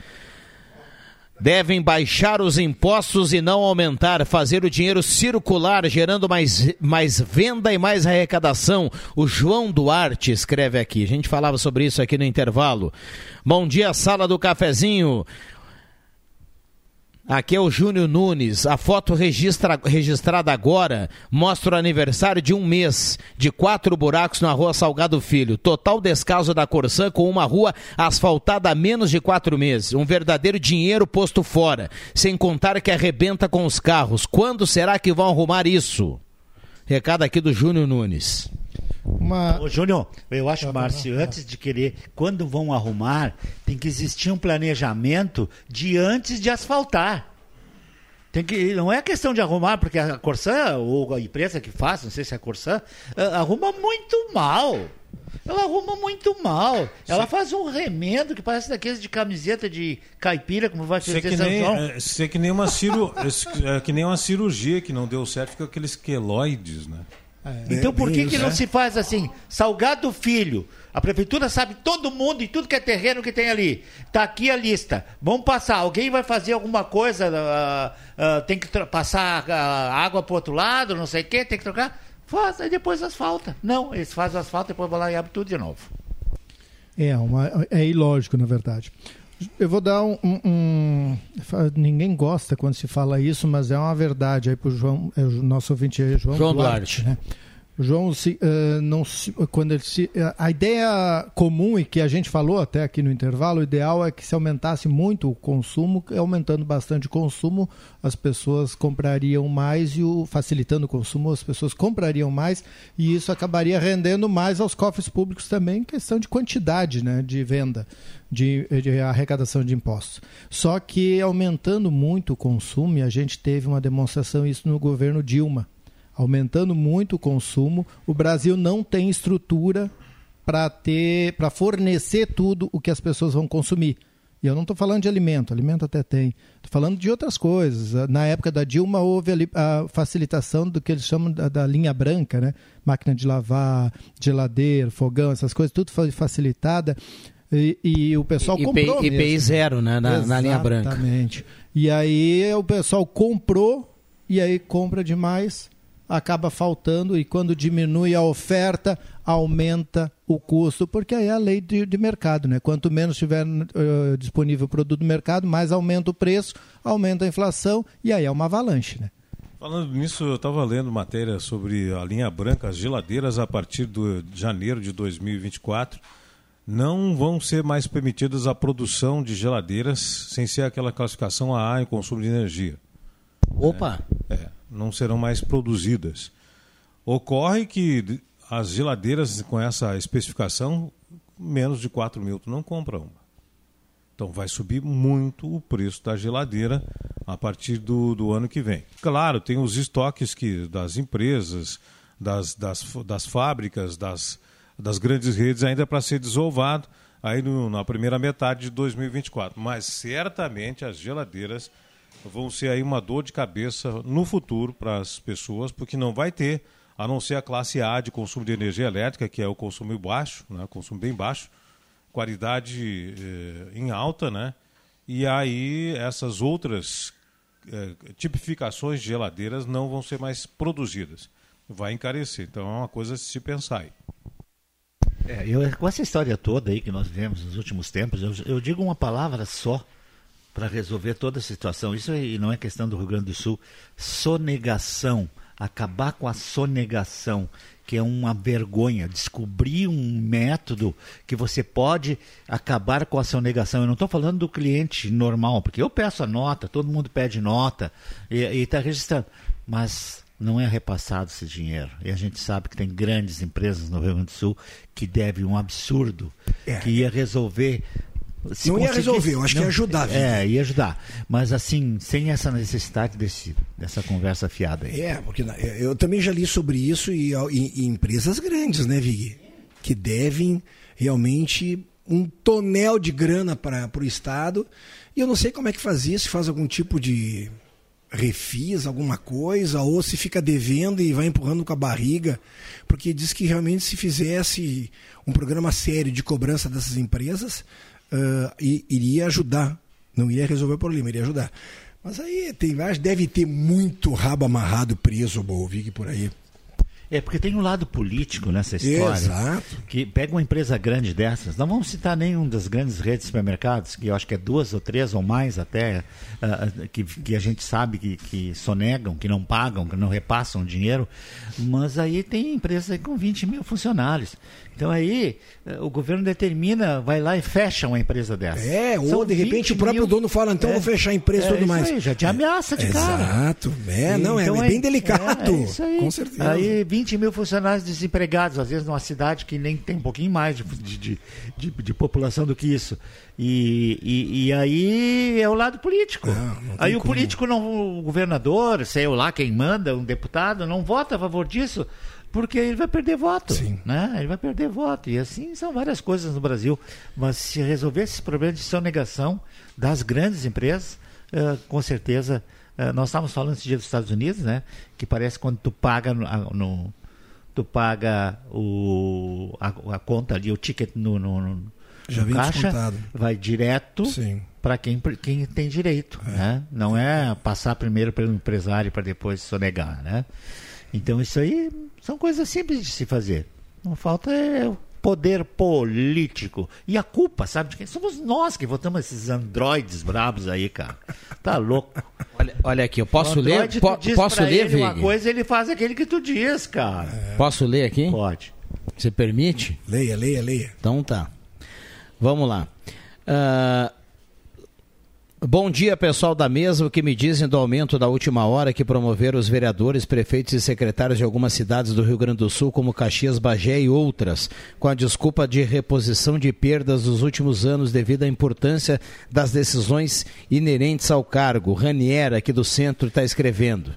Devem baixar os impostos e não aumentar, fazer o dinheiro circular, gerando mais, mais venda e mais arrecadação. O João Duarte escreve aqui. A gente falava sobre isso aqui no intervalo. Bom dia, sala do cafezinho. Aqui é o Júnior Nunes. A foto registra, registrada agora mostra o aniversário de um mês de quatro buracos na rua Salgado Filho. Total descaso da Corsã com uma rua asfaltada há menos de quatro meses. Um verdadeiro dinheiro posto fora. Sem contar que arrebenta com os carros. Quando será que vão arrumar isso? Recado aqui do Júnior Nunes. Uma... Ô, Júnior, eu acho, Márcio, antes de querer, quando vão arrumar, tem que existir um planejamento de antes de asfaltar. Tem que, não é questão de arrumar, porque a Corsã, ou a empresa que faz, não sei se é a Corsã, arruma muito mal. Ela arruma muito mal. Ela faz um remendo que parece daqueles de camiseta de caipira, como vai fazer que nem, é, Isso que nem uma ciru, é, que nem uma cirurgia que não deu certo, fica aqueles queloides, né? É, então por que, que não se faz assim? Salgado Filho. A prefeitura sabe todo mundo e tudo que é terreno que tem ali. Está aqui a lista. Vamos passar. Alguém vai fazer alguma coisa? Uh, uh, tem que passar uh, água para outro lado, não sei o quê, tem que trocar. Faz, aí depois asfalta. Não, eles fazem asfalto, depois vão lá e abrem tudo de novo. É, uma, é ilógico, na verdade. Eu vou dar um, um, um, Ninguém gosta quando se fala isso, mas é uma verdade aí para o João, é, o nosso ouvinte é João, João Duarte. Duarte. Né? João, se, uh, não se, quando ele se, uh, a ideia comum e que a gente falou até aqui no intervalo, o ideal é que se aumentasse muito o consumo, aumentando bastante o consumo, as pessoas comprariam mais e o, facilitando o consumo, as pessoas comprariam mais e isso acabaria rendendo mais aos cofres públicos também, questão de quantidade, né, de venda, de, de arrecadação de impostos. Só que aumentando muito o consumo, a gente teve uma demonstração isso no governo Dilma aumentando muito o consumo. O Brasil não tem estrutura para ter, para fornecer tudo o que as pessoas vão consumir. E eu não estou falando de alimento, alimento até tem. Estou falando de outras coisas. Na época da Dilma houve a, facilitação do que eles chamam da, da, linha branca, né? Máquina de lavar, geladeira, fogão, essas coisas, tudo foi facilitada. E, e o pessoal e, comprou. IPI, IPI zero, né? Na, na linha branca. Exatamente. E aí o pessoal comprou e aí compra demais acaba faltando e quando diminui a oferta, aumenta o custo, porque aí é a lei de, de mercado, né? Quanto menos tiver uh, disponível produto no mercado, mais aumenta o preço, aumenta a inflação e aí é uma avalanche, né? Falando nisso, eu estava lendo matéria sobre a linha branca, as geladeiras a partir de janeiro de 2024 não vão ser mais permitidas a produção de geladeiras sem ser aquela classificação AA em consumo de energia. Opa! É, é não serão mais produzidas. Ocorre que as geladeiras com essa especificação, menos de 4 mil, tu não compra uma. Então vai subir muito o preço da geladeira a partir do, do ano que vem. Claro, tem os estoques que, das empresas, das, das, das fábricas, das, das grandes redes ainda para ser desovado aí no, na primeira metade de 2024. Mas certamente as geladeiras vão ser aí uma dor de cabeça no futuro para as pessoas, porque não vai ter, a não ser a classe A de consumo de energia elétrica, que é o consumo baixo, né, consumo bem baixo, qualidade eh, em alta, né? E aí essas outras eh, tipificações de geladeiras não vão ser mais produzidas. Vai encarecer. Então é uma coisa a se pensar aí. É, eu, com essa história toda aí que nós vivemos nos últimos tempos, eu, eu digo uma palavra só para resolver toda a situação. Isso aí não é questão do Rio Grande do Sul. Sonegação. Acabar com a sonegação, que é uma vergonha. Descobrir um método que você pode acabar com a sonegação. Eu não estou falando do cliente normal, porque eu peço a nota, todo mundo pede nota e está registrando. Mas não é repassado esse dinheiro. E a gente sabe que tem grandes empresas no Rio Grande do Sul que devem um absurdo, É. que ia resolver. Se Não ia resolver, eu acho que ia ajudar, viu? É, ia ajudar. Mas assim, sem essa necessidade desse, dessa conversa fiada aí. É, porque na- eu também já li sobre isso e, e- e empresas grandes, né, Vig? Que devem realmente um tonel de grana para o Estado. E eu não sei como é que faz isso, se faz algum tipo de refis, alguma coisa, ou se fica devendo e vai empurrando com a barriga. Porque diz que realmente se fizesse um programa sério de cobrança dessas empresas, ah, i- iria ajudar. Não iria resolver o problema, iria ajudar. Mas aí tem, que deve ter muito rabo amarrado preso, Bolvig, por aí. É, porque tem um lado político nessa história. Exato. Que pega uma empresa grande dessas, não vamos citar nenhum das grandes redes de supermercados, que eu acho que é duas ou três ou mais até, ah, que, que a gente sabe que, que sonegam, que não pagam, que não repassam dinheiro, mas aí tem empresa com 20 mil funcionários. Então aí eh, o governo determina, vai lá e fecha uma empresa dessa. É, ou São de repente 20 o próprio mil- dono fala, então É. vou fechar a empresa e É tudo mais. aí, já te ameaça de cara. Exato. É, não, é, Então é bem delicado. é aí. Com certeza. Aí 20 mil funcionários desempregados, às vezes numa cidade que nem tem um pouquinho mais de, de, de, de- de população do que isso. E, e, e aí é o lado político. aí o como. político, não, o governador, sei lá quem manda, um deputado, não vota a favor disso. Porque ele vai perder voto, né? Ele vai perder voto. E assim são várias coisas no Brasil. Mas se resolver esses problemas de sonegação das grandes empresas, eh, com certeza. eh, nós estávamos falando esse dia dos Estados Unidos, né? Que parece quando tu paga no, no- tu paga o, a, a conta ali, o ticket no, no, no- Já vem caixa, descontado. vai direto para quem, quem tem direito, né? Não é passar primeiro pelo empresário para depois sonegar, né? Então isso aí são coisas simples de se fazer. Não falta é o poder político. E a culpa, sabe de quem? Somos nós que votamos esses androides brabos aí, cara. Tá louco. Olha, olha aqui, eu posso O ler? Po- posso pra ler, ele uma coisa, ele faz aquele que tu diz, cara. Posso ler aqui? Pode. Você permite? Leia, leia, leia. Então tá. Vamos lá. Ah, Bom dia, pessoal da mesa. O que me dizem do aumento da última hora que promoveram os vereadores, prefeitos e secretários de algumas cidades do Rio Grande do Sul, como Caxias, Bagé e outras, com a desculpa de reposição de perdas dos últimos anos devido à importância das decisões inerentes ao cargo. Ranier, aqui do centro, está escrevendo.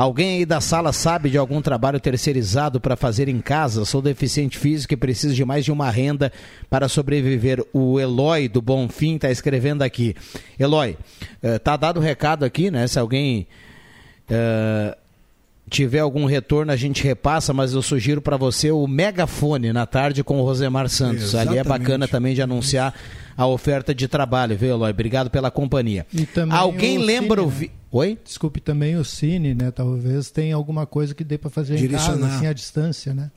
Alguém aí da sala sabe de algum trabalho terceirizado para fazer em casa? Sou deficiente físico e preciso de mais de uma renda para sobreviver. O Eloy do Bonfim está escrevendo aqui. Eloy, eh, tá dado o recado aqui, né? Se alguém eh, tiver algum retorno, a gente repassa, mas eu sugiro para você o megafone na tarde com o Rosemar Santos. Ali é Exatamente. bacana também de anunciar a oferta de trabalho, viu, Eloy? Obrigado pela companhia. E também Alguém o lembra Cine, o. né? Oi? Desculpe também o Cine, né? Talvez tenha alguma coisa que dê para fazer em casa, Direcionar. assim, à distância, né?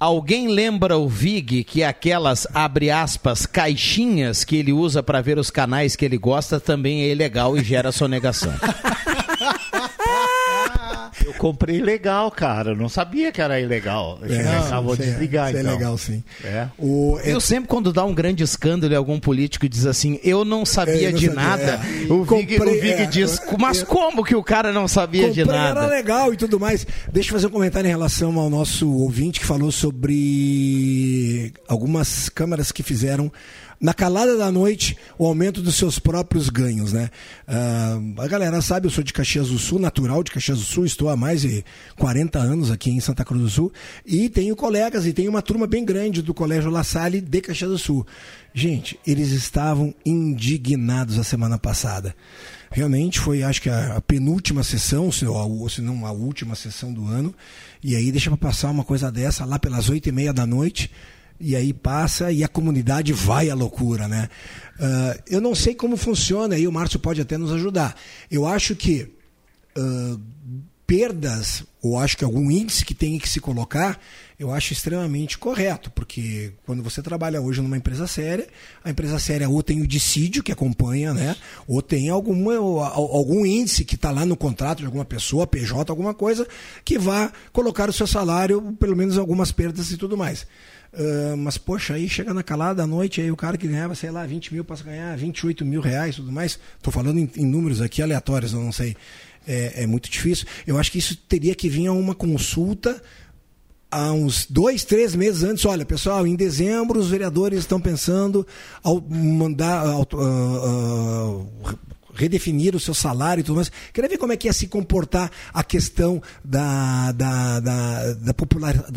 Alguém lembra o Vig que aquelas, abre aspas, caixinhas que ele usa para ver os canais que ele gosta também é ilegal e gera sonegação. Eu comprei legal, cara. Eu não sabia que era ilegal. É, Ah, vou isso é- desligar, é então. legal, sim. É. O, Eu sempre, quando dá um grande escândalo e algum político diz assim, eu não sabia É, não de sabia, nada, é. o Vig, Comprei, o Vig é, diz, é, mas é. como que o cara não sabia de nada? Era legal e tudo mais. Deixa eu fazer um comentário em relação ao nosso ouvinte que falou sobre algumas câmaras que fizeram na calada da noite o aumento dos seus próprios ganhos, né? Ah, a galera sabe, eu sou de Caxias do Sul, natural de Caxias do Sul, estou há mais de 40 anos aqui em Santa Cruz do Sul e tenho colegas e tenho uma turma bem grande do Colégio La Salle de Caxias do Sul. Gente, eles estavam indignados a semana passada. Realmente foi, acho que a, a penúltima sessão, se, ou, se não a última sessão do ano. E aí deixa para passar uma coisa dessa lá pelas oito e meia da noite. E aí passa e a comunidade vai à loucura, né? Ah, eu não sei como funciona, aí o Márcio pode até nos ajudar. Eu acho que ah, perdas, ou acho que algum índice que tem que se colocar, eu acho extremamente correto, porque quando você trabalha hoje numa empresa séria, a empresa séria ou tem o dissídio que acompanha, né? Ou tem alguma, algum índice que está lá no contrato de alguma pessoa, PJ, alguma coisa, que vá colocar o seu salário, pelo menos algumas perdas e tudo mais. Ah, mas, poxa, aí chega na calada da noite, aí o cara que ganhava, sei lá, 20 mil passa a ganhar 28 mil reais tudo mais. Estou falando em, em números aqui aleatórios, eu não sei. é, é muito difícil. Eu acho que isso teria que vir a uma consulta há uns dois, três meses antes, olha, pessoal, em dezembro os vereadores estão pensando ao mandar ao, uh, uh, redefinir o seu salário e tudo mais. Queria ver como é que ia se comportar a questão da, da, da, da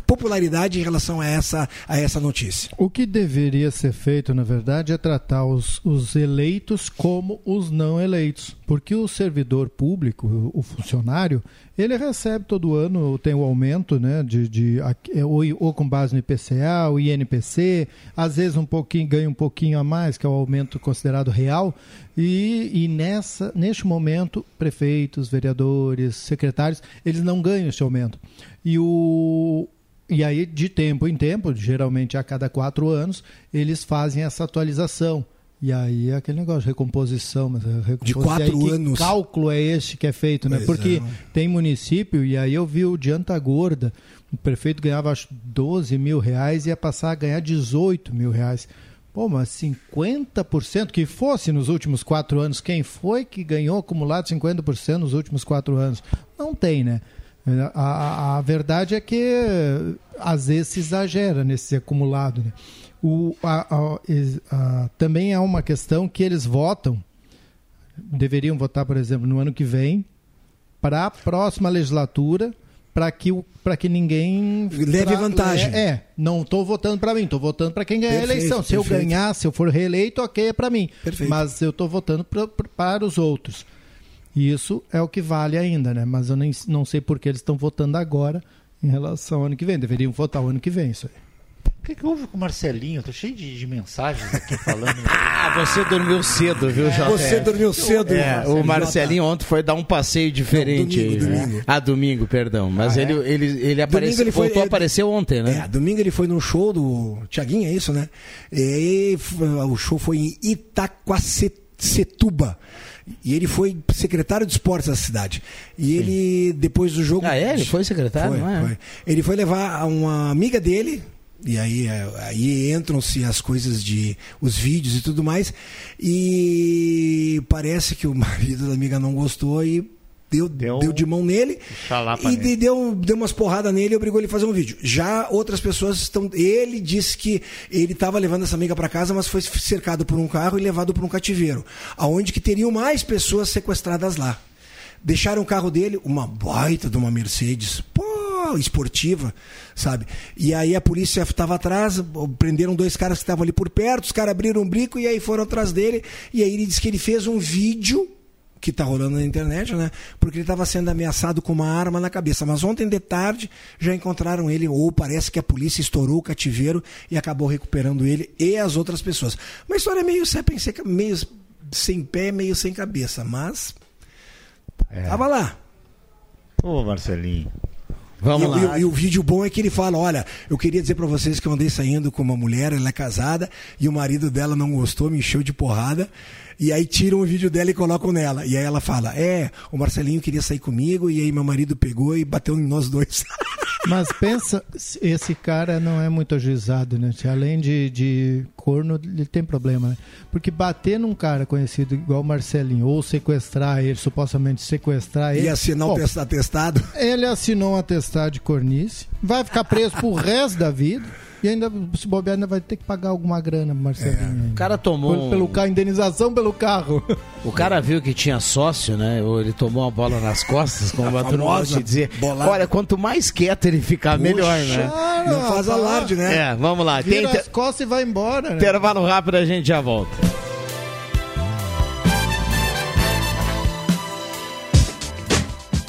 popularidade em relação a essa, a essa notícia. O que deveria ser feito, na verdade, é tratar os, os eleitos como os não eleitos. Porque o servidor público, o funcionário, ele recebe todo ano, tem o aumento, né, de, de é, ou, ou, com base no IPCA, o INPC, às vezes um pouquinho, ganha um pouquinho a mais, que é o aumento considerado real, e, e nessa, neste momento, prefeitos, vereadores, secretários, eles não ganham esse aumento. E o, e aí, de tempo em tempo, geralmente a cada quatro anos, eles fazem essa atualização. E aí é aquele negócio, recomposição, mas recomposição. De quatro que anos. cálculo é este que é feito, né? Pois Porque é. tem município, e aí eu vi o Dianta Gorda, o prefeito ganhava acho 12 mil reais e ia passar a ganhar 18 mil reais. Pô, mas 50% que fosse nos últimos quatro anos, quem foi que ganhou acumulado 50% nos últimos quatro anos? Não tem, né? A, a, a verdade é que às vezes se exagera nesse acumulado, né? O, a, a, a, também é uma questão que eles votam, deveriam votar, por exemplo, no ano que vem, para a próxima legislatura, para que, que ninguém. Leve vantagem. É, é, não estou votando para mim, estou votando para quem ganhar a Perfeito, eleição. Se eu perfeito. ganhar, se eu for reeleito, ok, é para mim. Perfeito. Mas eu estou votando pra, pra- para os outros. E isso é o que vale ainda, né? Mas eu nem, não sei por que eles estão votando agora em relação ao ano que vem. Deveriam votar o ano que vem, isso aí. O que, que houve com o Marcelinho? Tô cheio de, de mensagens aqui falando. Ah, você dormiu cedo, viu, É, JR? você dormiu cedo, É, Marcelinho. o Marcelinho ontem foi dar um passeio diferente. Não, domingo, aí, né? domingo. Ah, domingo, perdão. Mas Ah, ele, é? ele, ele apareceu, ele foi- voltou a é, aparecer ontem, né? É, domingo ele foi num show do Tiaguinho, é isso, né? E o show foi em Itaquacetuba. E ele foi secretário de esportes da cidade. E ele, depois do jogo. Ah, é? Ele foi secretário, Foi, não é? foi. Ele foi levar uma amiga dele. E aí, é, aí entram-se as coisas de. os vídeos e tudo mais. E parece que o marido da amiga não gostou e deu, deu, de mão nele. E nele. de- deu, deu umas porradas nele e obrigou ele a fazer um vídeo. Já outras pessoas estão. Ele disse que ele estava levando essa amiga para casa, mas foi cercado por um carro e levado para um cativeiro. Aonde que teriam mais pessoas sequestradas lá. Deixaram o carro dele, uma baita de uma Mercedes. Esportiva, sabe? E aí a polícia estava atrás, prenderam dois caras que estavam ali por perto, os caras abriram um brico e aí foram atrás dele. E aí ele disse que ele fez um vídeo que tá rolando na internet, né? Porque ele estava sendo ameaçado com uma arma na cabeça. Mas ontem de tarde já encontraram ele, ou parece que a polícia estourou o cativeiro e acabou recuperando ele e as outras pessoas. Uma história meio, sem- meio sem pé, meio sem cabeça, mas. Tava lá. Ô, Marcelinho. Vamos e, lá. E, e o vídeo bom é que ele fala: olha, eu queria dizer pra vocês que eu andei saindo com uma mulher, ela é casada, e o marido dela não gostou, me encheu de porrada. E aí tiram o vídeo dela e colocam nela. E aí ela fala: é, o Marcelinho queria sair comigo, e aí meu marido pegou e bateu em nós dois. Mas pensa, esse cara não é muito ajuizado, né? Além de, de corno, ele tem problema, né? Porque bater num cara conhecido igual o Marcelinho, ou sequestrar ele, supostamente sequestrar ele. E assinar o bom, test- atestado. Ele assinou um atestado de cornice, vai ficar preso pro resto da vida. E ainda, se bobear, ainda vai ter que pagar alguma grana pro Marcelinho. O cara tomou. Pelo, pelo carro, indenização pelo carro. O cara viu que tinha sócio, né? Ou ele tomou uma bola nas costas, como a turma gosta de dizer. bolada. Olha, quanto mais quieto ele ficar, melhor, né? Não faz alarde, né? É, vamos lá. Tem Vira inter- as costas e vai embora, né? intervalo rápido, a gente já volta.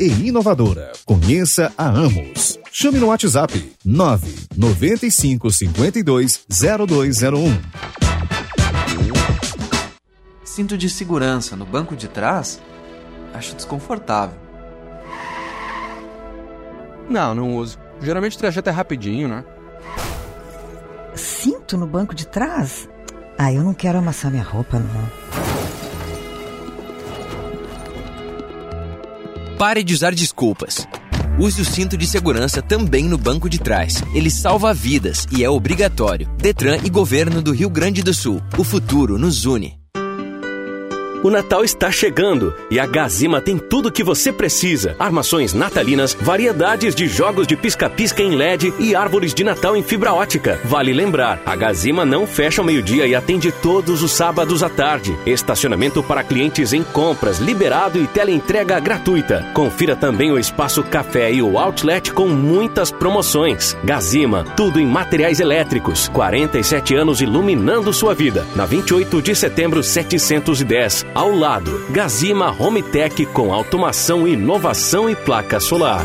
e inovadora. Conheça a Amos. Chame no WhatsApp 995 52 0201. Cinto de segurança no banco de trás? Acho desconfortável. Não, não uso. Geralmente o trajeto é rapidinho, né? Cinto no banco de trás? Ah, eu não quero amassar minha roupa, não. Pare de usar desculpas. Use o cinto de segurança também no banco de trás. Ele salva vidas e é obrigatório. Detran e Governo do Rio Grande do Sul. O futuro nos une. O Natal está chegando e a Gazima tem tudo o que você precisa: armações natalinas, variedades de jogos de pisca-pisca em LED e árvores de Natal em fibra ótica. Vale lembrar, a Gazima não fecha ao meio-dia e atende todos os sábados à tarde. Estacionamento para clientes em compras liberado e teleentrega gratuita. Confira também o espaço café e o outlet com muitas promoções. Gazima, tudo em materiais elétricos. 47 anos iluminando sua vida. Na 28 de setembro 710 ao lado, Gazima Home Tech com automação, inovação e placa solar.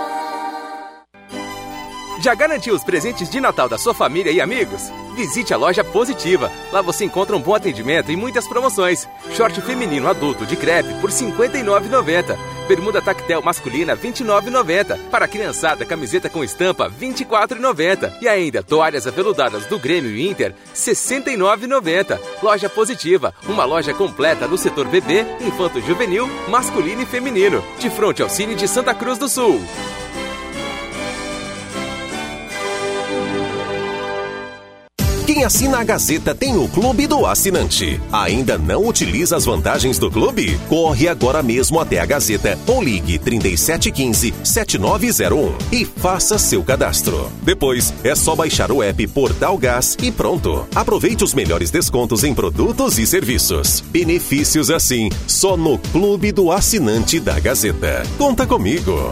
Já garantiu os presentes de Natal da sua família e amigos? Visite a loja Positiva. Lá você encontra um bom atendimento e muitas promoções. Short feminino adulto de crepe por R$ 59,90. Bermuda tactel masculina R$ 29,90. Para criançada, camiseta com estampa R$ 24,90. E ainda toalhas aveludadas do Grêmio Inter R$ 69,90. Loja Positiva, uma loja completa no setor bebê, infanto juvenil, masculino e feminino. De frente ao Cine de Santa Cruz do Sul. Quem assina a Gazeta tem o Clube do Assinante. Ainda não utiliza as vantagens do clube? Corre agora mesmo até a Gazeta ou ligue 3715-7901 e faça seu cadastro. Depois é só baixar o app Portal Gás e pronto. Aproveite os melhores descontos em produtos e serviços. Benefícios assim, só no Clube do Assinante da Gazeta. Conta comigo.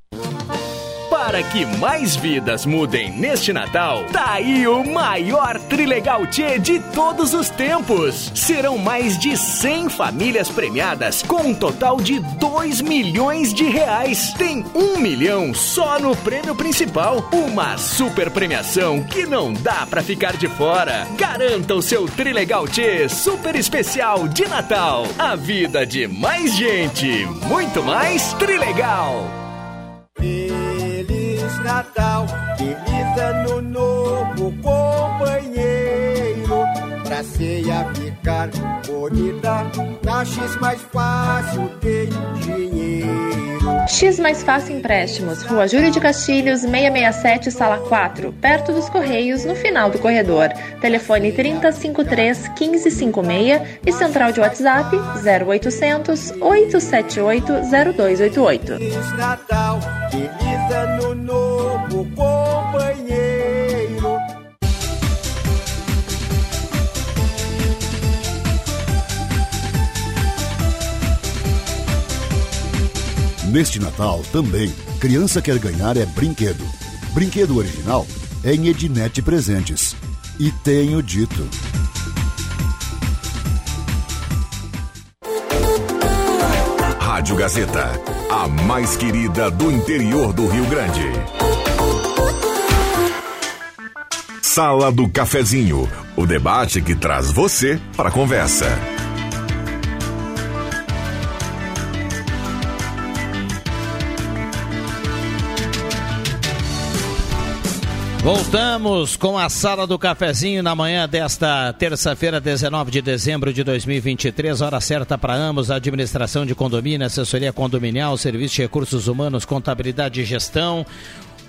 Para que mais vidas mudem neste Natal, tá aí o maior Trilegal Tchê de todos os tempos. Serão mais de 100 famílias premiadas com um total de 2 milhões de reais. Tem um milhão só no prêmio principal. Uma super premiação que não dá para ficar de fora. Garanta o seu Trilegal Tchê super especial de Natal. A vida de mais gente. Muito mais Trilegal. Natal, feliz ano novo, companheiro. Pra ceia ficar bonita, na X mais fácil tem dinheiro. X Mais Fácil Empréstimos, Rua Júlio de Castilhos, 667, Sala 4, perto dos Correios, no final do corredor. Telefone 3053 1556 e central de WhatsApp 0800 878 0288. Feliz Natal, feliz ano novo, companheiro. Neste Natal também, criança quer ganhar é brinquedo. Brinquedo original é em Ednet Presentes. E tenho dito. Rádio Gazeta, a mais querida do interior do Rio Grande. Sala do Cafezinho, o debate que traz você para a conversa. Voltamos com a sala do cafezinho na manhã desta terça-feira, 19 de dezembro de 2023, hora certa para ambos, administração de condomínio, assessoria condominial, serviço de recursos humanos, contabilidade e gestão.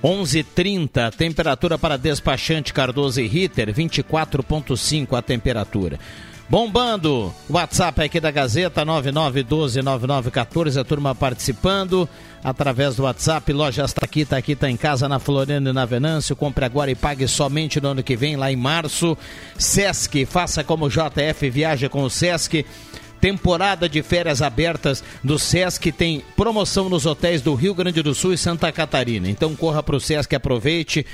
11:30 temperatura para despachante Cardoso e Ritter, 24.5 a temperatura. Bombando, WhatsApp aqui da Gazeta 99129914, a turma participando através do WhatsApp. Loja está aqui, está aqui, está em casa na Floriano e na Venâncio. Compre agora e pague somente no ano que vem, lá em março. Sesc, faça como JF, viaja com o Sesc. Temporada de férias abertas do Sesc tem promoção nos hotéis do Rio Grande do Sul e Santa Catarina. Então corra para o Sesc, aproveite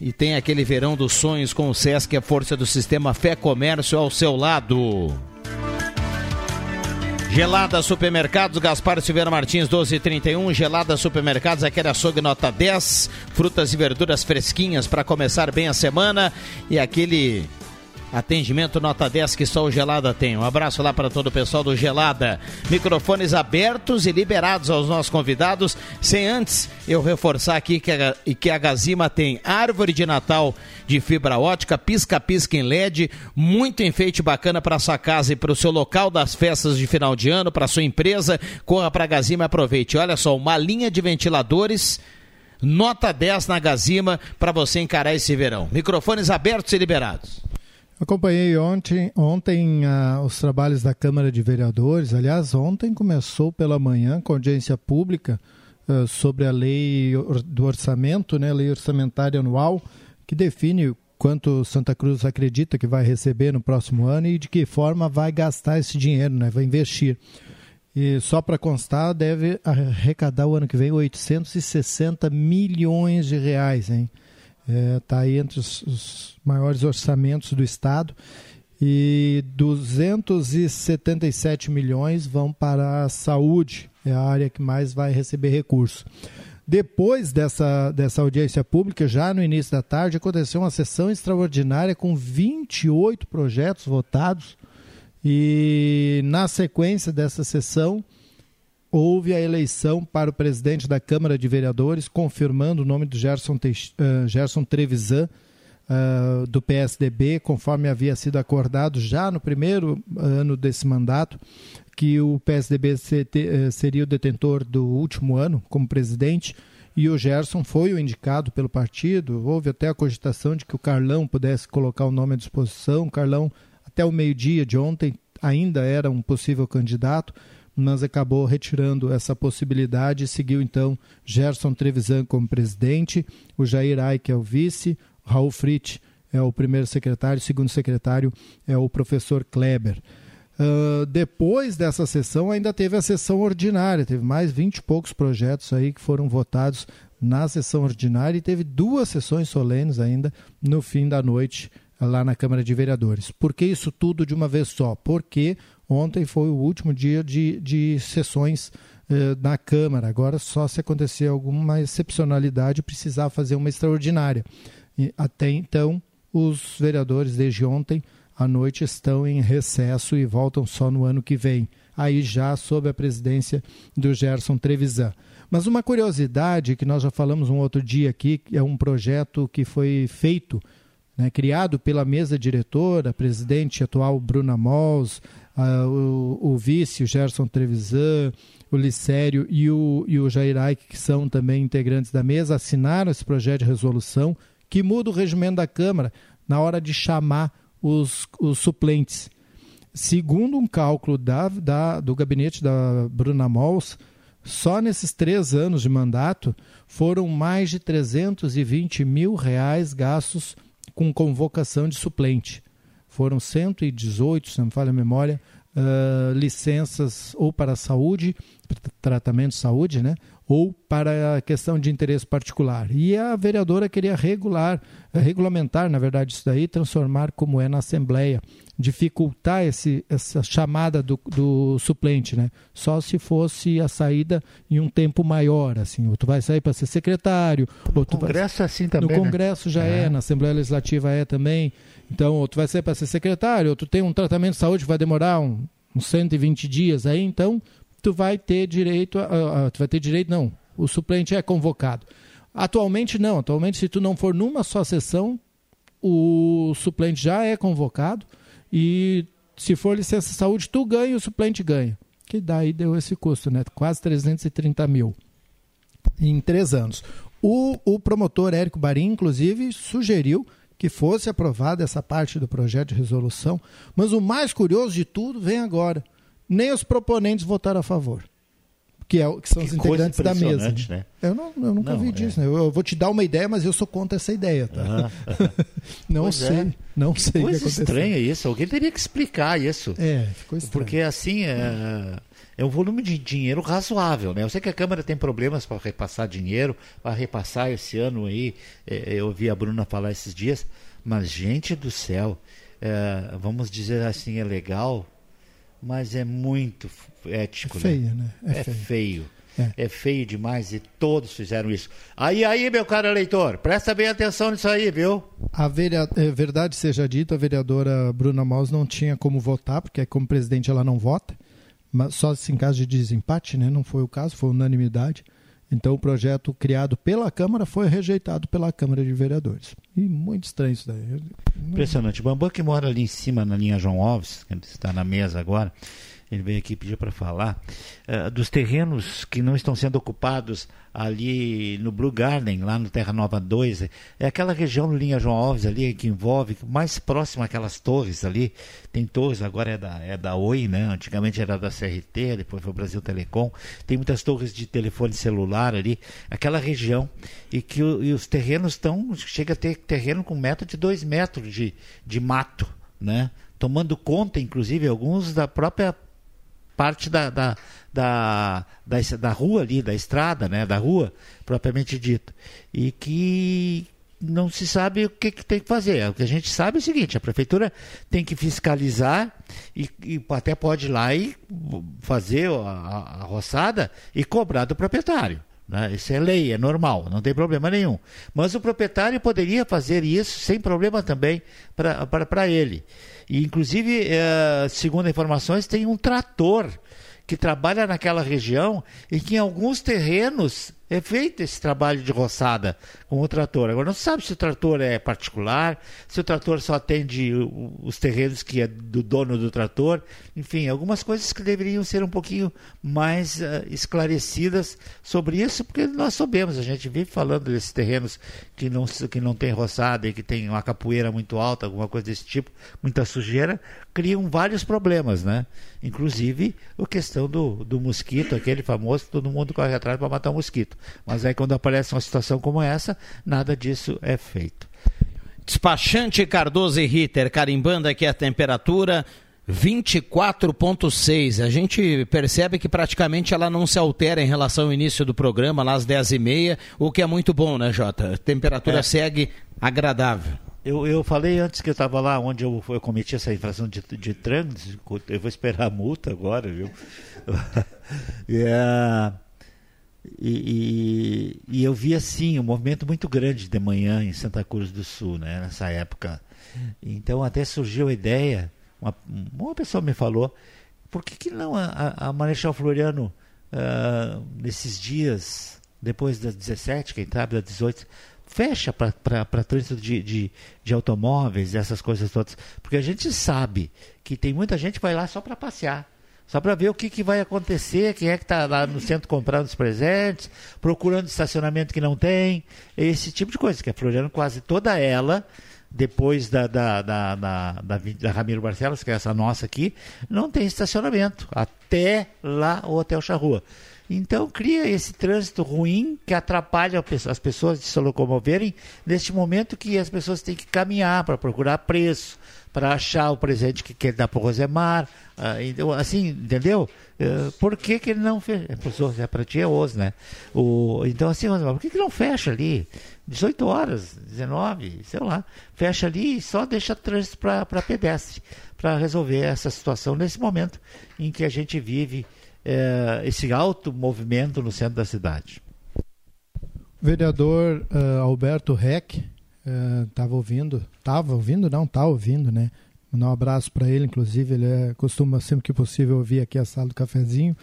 e tem aquele verão dos sonhos com o Sesc, a força do sistema Fé Comércio ao seu lado. Gelada Supermercados, Gaspar Silveira Martins, 1231. Gelada Supermercados, aquele açougue nota 10. Frutas e verduras fresquinhas para começar bem a semana. E aquele Atendimento nota 10 que só o Gelada tem. Um abraço lá para todo o pessoal do Gelada. Microfones abertos e liberados aos nossos convidados. Sem antes eu reforçar aqui que a, que a Gazima tem árvore de Natal de fibra ótica, pisca-pisca em LED, muito enfeite bacana para sua casa e para o seu local das festas de final de ano, para sua empresa. Corra para a Gazima e aproveite. Olha só, uma linha de ventiladores nota 10 na Gazima para você encarar esse verão. Microfones abertos e liberados. Acompanhei ontem, ontem uh, os trabalhos da Câmara de Vereadores. Aliás, ontem começou pela manhã com audiência pública uh, sobre a lei do orçamento, né, lei orçamentária anual, que define quanto Santa Cruz acredita que vai receber no próximo ano e de que forma vai gastar esse dinheiro, né, vai investir. E só para constar, deve arrecadar o ano que vem 860 milhões de reais, hein? Está é, tá aí entre os, os, maiores orçamentos do Estado. E 277 milhões vão para a saúde, é a área que mais vai receber recurso. Depois dessa, dessa audiência pública, já no início da tarde, aconteceu uma sessão extraordinária com 28 projetos votados. E na sequência dessa sessão, houve a eleição para o presidente da Câmara de Vereadores, confirmando o nome do Gerson, uh, Gerson Trevisan, uh, do PSDB, conforme havia sido acordado já no primeiro ano desse mandato, que o PSDB eh, seria o detentor do último ano como presidente. E o Gerson foi o indicado pelo partido. Houve até a cogitação de que o Carlão pudesse colocar o nome à disposição. O Carlão, até o meio-dia de ontem, ainda era um possível candidato mas acabou retirando essa possibilidade seguiu então Gerson Trevisan como presidente, o Jair Aik é o vice, Raul Fritz é o primeiro secretário, o segundo secretário é o professor Kleber. Uh, depois dessa sessão ainda teve a sessão ordinária, teve mais vinte e poucos projetos aí que foram votados na sessão ordinária e teve duas sessões solenes ainda no fim da noite lá na Câmara de Vereadores. Por que isso tudo de uma vez só? Porque Ontem foi o último dia de, de sessões eh, na Câmara. Agora, só se acontecer alguma excepcionalidade, precisar fazer uma extraordinária. E, até então, os vereadores, desde ontem à noite, estão em recesso e voltam só no ano que vem. Aí já sob a presidência do Gerson Trevisan. Mas uma curiosidade que nós já falamos um outro dia aqui, é um projeto que foi feito, né, criado pela mesa diretora, presidente atual Bruna Mols, uh, o, o, vice, o Gerson Trevisan, o Licério e o, e o Jair Aik, que são também integrantes da mesa, assinaram esse projeto de resolução que muda o regimento da Câmara na hora de chamar os, os suplentes. Segundo um cálculo da, da, do gabinete da Bruna Mols, só nesses três anos de mandato foram mais de 320 mil reais gastos com convocação de suplente foram 118, se não me falha a memória, uh, licenças ou para a saúde, tratamento de saúde, né? ou para a questão de interesse particular. E a vereadora queria regular, regulamentar, na verdade, isso daí, transformar como é na Assembleia, dificultar esse, essa chamada do, do suplente, né? Só se fosse a saída em um tempo maior, assim, ou tu vai sair para ser secretário, no ou tu Congresso vai... É assim também. No né? Congresso já é. é, na Assembleia Legislativa é também. Então, ou tu vai sair para ser secretário, ou tu tem um tratamento de saúde que vai demorar um, uns 120 dias aí, então tu vai ter direito, a, a, tu vai ter direito, não, o suplente é convocado. Atualmente não. Atualmente, se tu não for numa só sessão, o suplente já é convocado e se for licença saúde, tu ganha e o suplente ganha. Que daí deu esse custo, né? Quase 330 mil em três anos. O, o promotor Érico Barim, inclusive, sugeriu que fosse aprovada essa parte do projeto de resolução, mas o mais curioso de tudo vem agora. Nem os proponentes votaram a favor que, é, que são que os integrantes da mesa. Né? Eu, não, eu nunca não, vi disso. Né? Eu, eu, vou te dar uma ideia, mas eu sou contra essa ideia. Tá? não pois sei. É. Não que sei coisa que estranha isso. Alguém teria que explicar isso. É, ficou estranho. Porque assim é, é um volume de dinheiro razoável. Né? Eu sei que a Câmara tem problemas para repassar dinheiro, para repassar esse ano aí. É, eu ouvi a Bruna falar esses dias. Mas, gente do céu, é, vamos dizer assim, é legal mas é muito ético. É feio, né? né? É, é, feio. feio. É. é. feio demais e todos fizeram isso. Aí, aí, meu caro eleitor, presta bem atenção nisso aí, viu? A é, verdade seja dita, a vereadora Bruna Maus não tinha como votar, porque como presidente ela não vota, mas só se em caso de desempate, né? Não foi o caso, foi unanimidade. Então o projeto criado pela Câmara foi rejeitado pela Câmara de Vereadores. E muito estranho isso daí. Impressionante. O Bambam que mora ali em cima na linha João Alves, que está na mesa agora, ele veio aqui pedir para falar, uh, dos terrenos que não estão sendo ocupados ali no Blue Garden, lá no Terra Nova 2. É aquela região no Linha João Alves ali que envolve, mais próximo àquelas torres ali. Tem torres, agora é da, é da Oi, né? Antigamente era da CRT, depois foi o Brasil Telecom. Tem muitas torres de telefone celular ali. Aquela região. E que e os terrenos estão. Chega a ter terreno com metro de dois metros de, de mato, né? Tomando conta, inclusive, alguns da própria parte da, da, da, da, da rua ali, da estrada, né, da rua, propriamente dito. E que não se sabe o que, que, tem que fazer. O que a gente sabe é o seguinte: a prefeitura tem que fiscalizar e, e até pode ir lá e fazer a, a, a roçada e cobrar do proprietário. Né? Isso é lei, é normal, não tem problema nenhum. Mas o proprietário poderia fazer isso sem problema também para ele. E, inclusive, é, segundo informações, tem um trator que trabalha naquela região e que em alguns terrenos é feito esse trabalho de roçada com o trator. Agora, não se sabe se o trator é particular, se o trator só atende os terrenos que é do dono do trator. Enfim, algumas coisas que deveriam ser um pouquinho mais uh, esclarecidas sobre isso, porque nós sabemos, a gente vive falando desses terrenos que não, que não tem roçada e que tem uma capoeira muito alta, alguma coisa desse tipo, muita sujeira, criam vários problemas, né? Inclusive a questão do, do mosquito, aquele famoso todo mundo corre atrás para matar o mosquito. Mas aí quando aparece uma situação como essa, nada disso é feito. Despachante Cardoso e Ritter, carimbando aqui a temperatura, 24.6. A gente percebe que praticamente ela não se altera em relação ao início do programa, lá às 10h30, o que é muito bom, né, Jota? A temperatura é. segue agradável. Eu, eu falei antes que eu estava lá onde eu, eu, cometi essa infração de, de trânsito, eu vou esperar a multa agora, viu? é, e, e, e, eu vi assim um movimento muito grande de manhã em Santa Cruz do Sul, né, nessa época. Então até surgiu a ideia, uma, uma pessoa me falou, por que, que não a, a Marechal Floriano, uh, nesses dias, depois das 17, quem sabe das 18, fecha para trânsito de, de, de automóveis, essas coisas todas. Porque a gente sabe que tem muita gente que vai lá só para passear só para ver o que, que vai acontecer, quem é que está lá no centro comprando os presentes, procurando estacionamento que não tem, esse tipo de coisa, que a Floriano quase toda ela, depois da, da, da, da, Ramiro Barcelos, que é essa nossa aqui, não tem estacionamento, até lá o Hotel Charrua. Então cria esse trânsito ruim que atrapalha as pessoas de se locomoverem neste momento que as pessoas têm que caminhar para procurar preço, para achar o presente que quer dar para o Rosemar, ah, então, assim, entendeu? Uh, por que, que ele não fecha? É, para ti é osso, né? O, então, assim, por que, que não fecha ali? 18 horas, 19, sei lá. Fecha ali e só deixa trânsito para pedestre, para resolver essa situação nesse momento em que a gente vive eh, esse alto movimento no centro da cidade. vereador uh, Alberto Reck estava uh, ouvindo, estava ouvindo, não, está ouvindo, né? Mandar um abraço para ele, inclusive, ele é, costuma sempre que possível ouvir aqui a sala do cafezinho.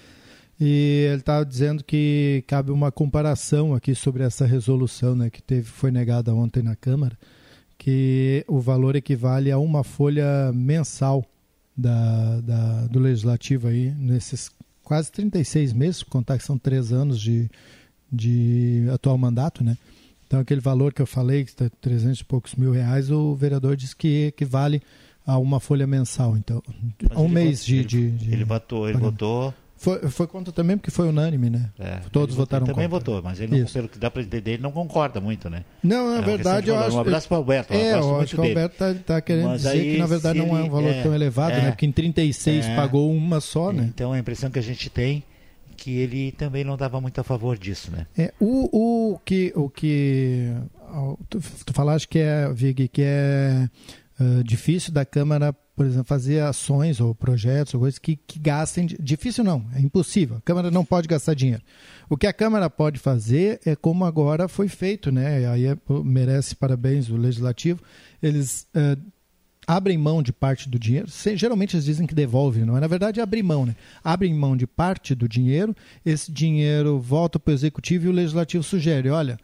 E ele estava dizendo que cabe uma comparação aqui sobre essa resolução né, que teve, foi negada ontem na Câmara, que o valor equivale a uma folha mensal da, da, do Legislativo aí, nesses quase 36 meses, contar que são três anos de, de atual mandato, né? Então, aquele valor que eu falei, que está 300 e poucos mil reais, o vereador disse que equivale a uma folha mensal. Então, Mas a um mês votou- de, ele- de, ele votou- ele pagamento. votou- Foi, foi contra também porque foi unânime, né? É, Todos votaram ele também contra. votou, mas ele, não, pelo que dá para entender, ele não concorda muito, né? Não, na É que verdade, eu acho Um abraço para o Alberto. É, eu acho que o. Alberto está querendo Mas dizer aí, que, na verdade, não é um ele- valor é, tão elevado, é. né? Porque em 36 É. pagou uma só, né? Então a impressão que a gente tem é que ele também não dava muito a favor disso, né? É, o, o que, o que tu, tu falaste que é, Vig, que é ah, difícil da Câmara, por exemplo, fazer ações ou projetos ou coisas que, que gastem. di- Difícil não, é impossível. A Câmara não pode gastar dinheiro. O que a Câmara pode fazer é como agora foi feito, né? Aí é- merece parabéns o Legislativo. Eles ah, abrem mão de parte do dinheiro. Geralmente eles dizem que devolvem, não é? Na verdade, é abrir mão, né? Abrem mão de parte do dinheiro, esse dinheiro volta para o executivo e o legislativo sugere: olha,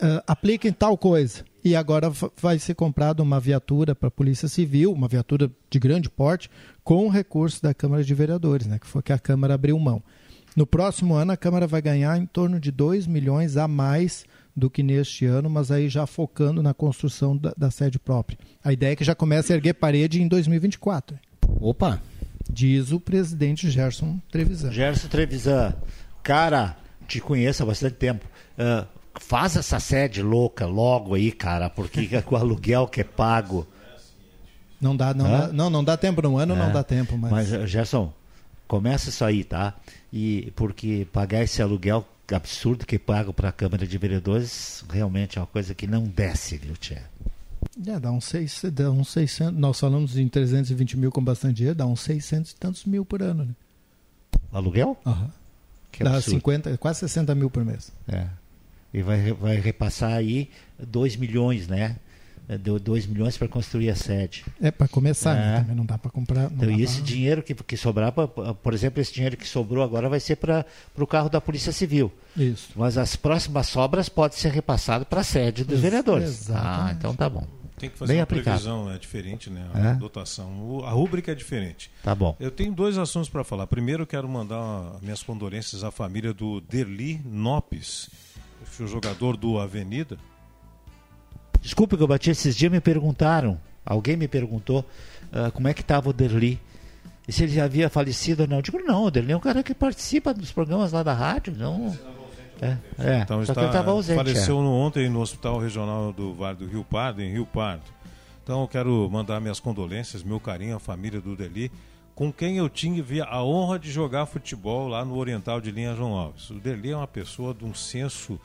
ah, apliquem tal coisa. E agora va- vai ser comprada uma viatura para a Polícia Civil, uma viatura de grande porte, com recurso da Câmara de Vereadores, né? Que foi que a Câmara abriu mão. No próximo ano, a Câmara vai ganhar em torno de 2 milhões a mais do que neste ano, mas aí já focando na construção da, da sede própria. A ideia é que já comece a erguer parede em 2024. Opa! Diz o presidente Gerson Trevisan. Gerson Trevisan, cara, te conheço há bastante tempo. Ah, faz essa sede louca logo aí, cara, porque com o aluguel que é pago. Não dá, não, Hã? dá, não, não dá tempo no ano, não É. dá tempo, mas... Mas, Gerson, começa isso aí, tá? E porque pagar esse aluguel absurdo que pago para a Câmara de Vereadores realmente é uma coisa que não desce, viu, Tia? É, dá uns, seis, dá uns 600. Nós falamos em 320 mil com bastante dinheiro, dá uns 600 e tantos mil por ano. Né? Aluguel? Aham. Que dá absurdo. 50, quase 60 mil por mês. É. E vai, vai repassar aí 2 milhões, né? É, Deu 2 milhões para construir a sede. É para começar, né? É. também não dá para comprar. Então, e esse pra- dinheiro que, que sobrar, pra- por exemplo, esse dinheiro que sobrou agora vai ser para o carro da Polícia Civil. Isso. Mas as próximas sobras podem ser repassadas para a sede dos Ex- vereadores. exatamente. Ah, então tá bom. Tem que fazer Bem uma aplicado. previsão, é diferente, né? A É? dotação. O- a rúbrica é diferente. Tá bom. Eu tenho dois assuntos para falar. Primeiro, eu quero mandar uma- minhas condolências à família do Derli Nopes, que foi o jogador do Avenida. Desculpa que eu bati esses dias, me perguntaram. Alguém me perguntou ah, como é que estava o Derli. E se ele já havia falecido ou não. Eu digo, não, o Derli é um cara que participa dos programas lá da rádio. Não... É, é. Então está, estava ausente. faleceu é. ontem no Hospital Regional do Vale do Rio Pardo, em Rio Pardo. Então eu quero mandar minhas condolências, meu carinho à família do Deli, com quem eu tive a honra de jogar futebol lá no Oriental de Linha João Alves. O Deli é uma pessoa de um senso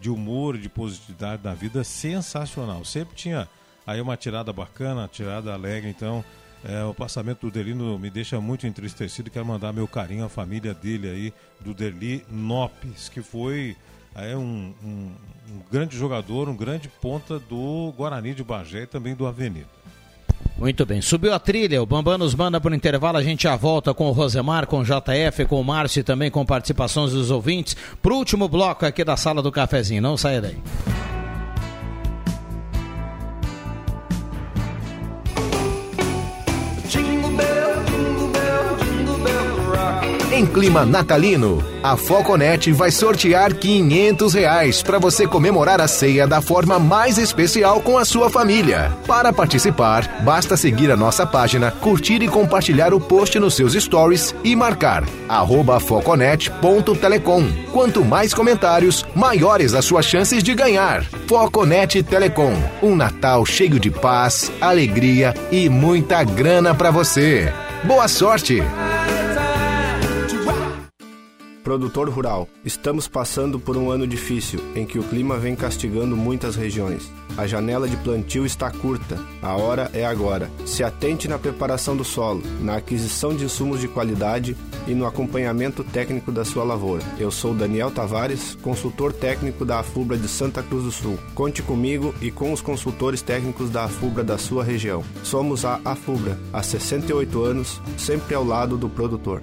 de humor, de positividade na vida sensacional. Sempre tinha aí uma tirada bacana, uma tirada alegre, então é, o passamento do Delino me deixa muito entristecido. Quero mandar meu carinho à família dele aí, do Deli Nopes, que foi aí, um, um- um grande jogador, um grande ponta do Guarani de Bagé e também do Avenida. Muito bem, subiu a trilha, o Bambam nos manda por intervalo, a gente já volta com o Rosemar, com o JF, com o Márcio e também com participações dos ouvintes, pro último bloco aqui da sala do cafezinho, não saia daí. Em clima natalino, a Foconet vai sortear 500 reais para você comemorar a ceia da forma mais especial com a sua família. Para participar, basta seguir a nossa página, curtir e compartilhar o post nos seus stories e marcar foconet.telecom. Quanto mais comentários, maiores as suas chances de ganhar. Foconet Telecom, um Natal cheio de paz, alegria e muita grana para você. Boa sorte! Produtor rural, estamos passando por um ano difícil em que o clima vem castigando muitas regiões. A janela de plantio está curta, a hora é agora. Se atente na preparação do solo, na aquisição de insumos de qualidade e no acompanhamento técnico da sua lavoura. Eu sou Daniel Tavares, consultor técnico da Afubra de Santa Cruz do Sul. Conte comigo e com os consultores técnicos da Afubra da sua região. Somos a Afubra, há 68 anos, sempre ao lado do produtor.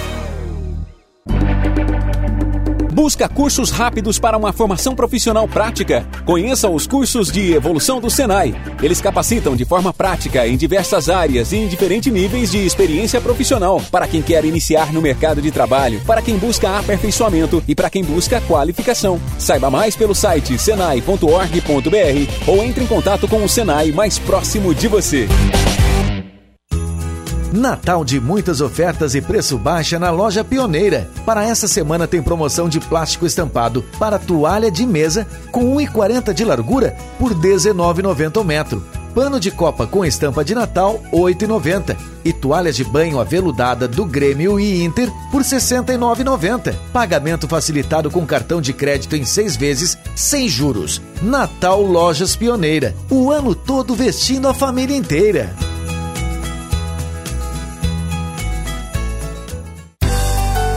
Busca cursos rápidos para uma formação profissional prática? Conheça os cursos de evolução do Senai. Eles capacitam de forma prática em diversas áreas e em diferentes níveis de experiência profissional para quem quer iniciar no mercado de trabalho, para quem busca aperfeiçoamento e para quem busca qualificação. Saiba mais pelo site senai.org.br ou entre em contato com o Senai mais próximo de você. Natal de muitas ofertas e preço baixa na loja Pioneira. Para essa semana tem promoção de plástico estampado para toalha de mesa com 1,40 de largura por R$ 19,90 o metro. Pano de copa com estampa de Natal, R$ 8,90. E toalha de banho aveludada do Grêmio e Inter por R$ 69,90. Pagamento facilitado com cartão de crédito em seis vezes, sem juros. Natal Lojas Pioneira. O ano todo vestindo a família inteira.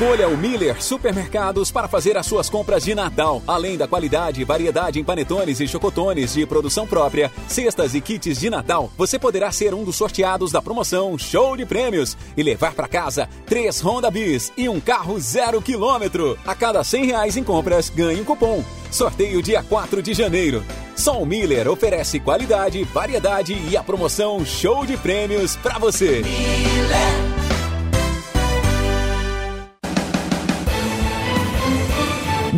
Escolha o Miller Supermercados para fazer as suas compras de Natal. Além da qualidade e variedade em panetones e chocotones de produção própria, cestas e kits de Natal, você poderá ser um dos sorteados da promoção Show de Prêmios e levar para casa três Honda Bis e um carro zero quilômetro. A cada 100 reais em compras, ganhe um cupom. Sorteio dia 4 de janeiro. Só o Miller oferece qualidade, variedade e a promoção Show de Prêmios para você. Miller.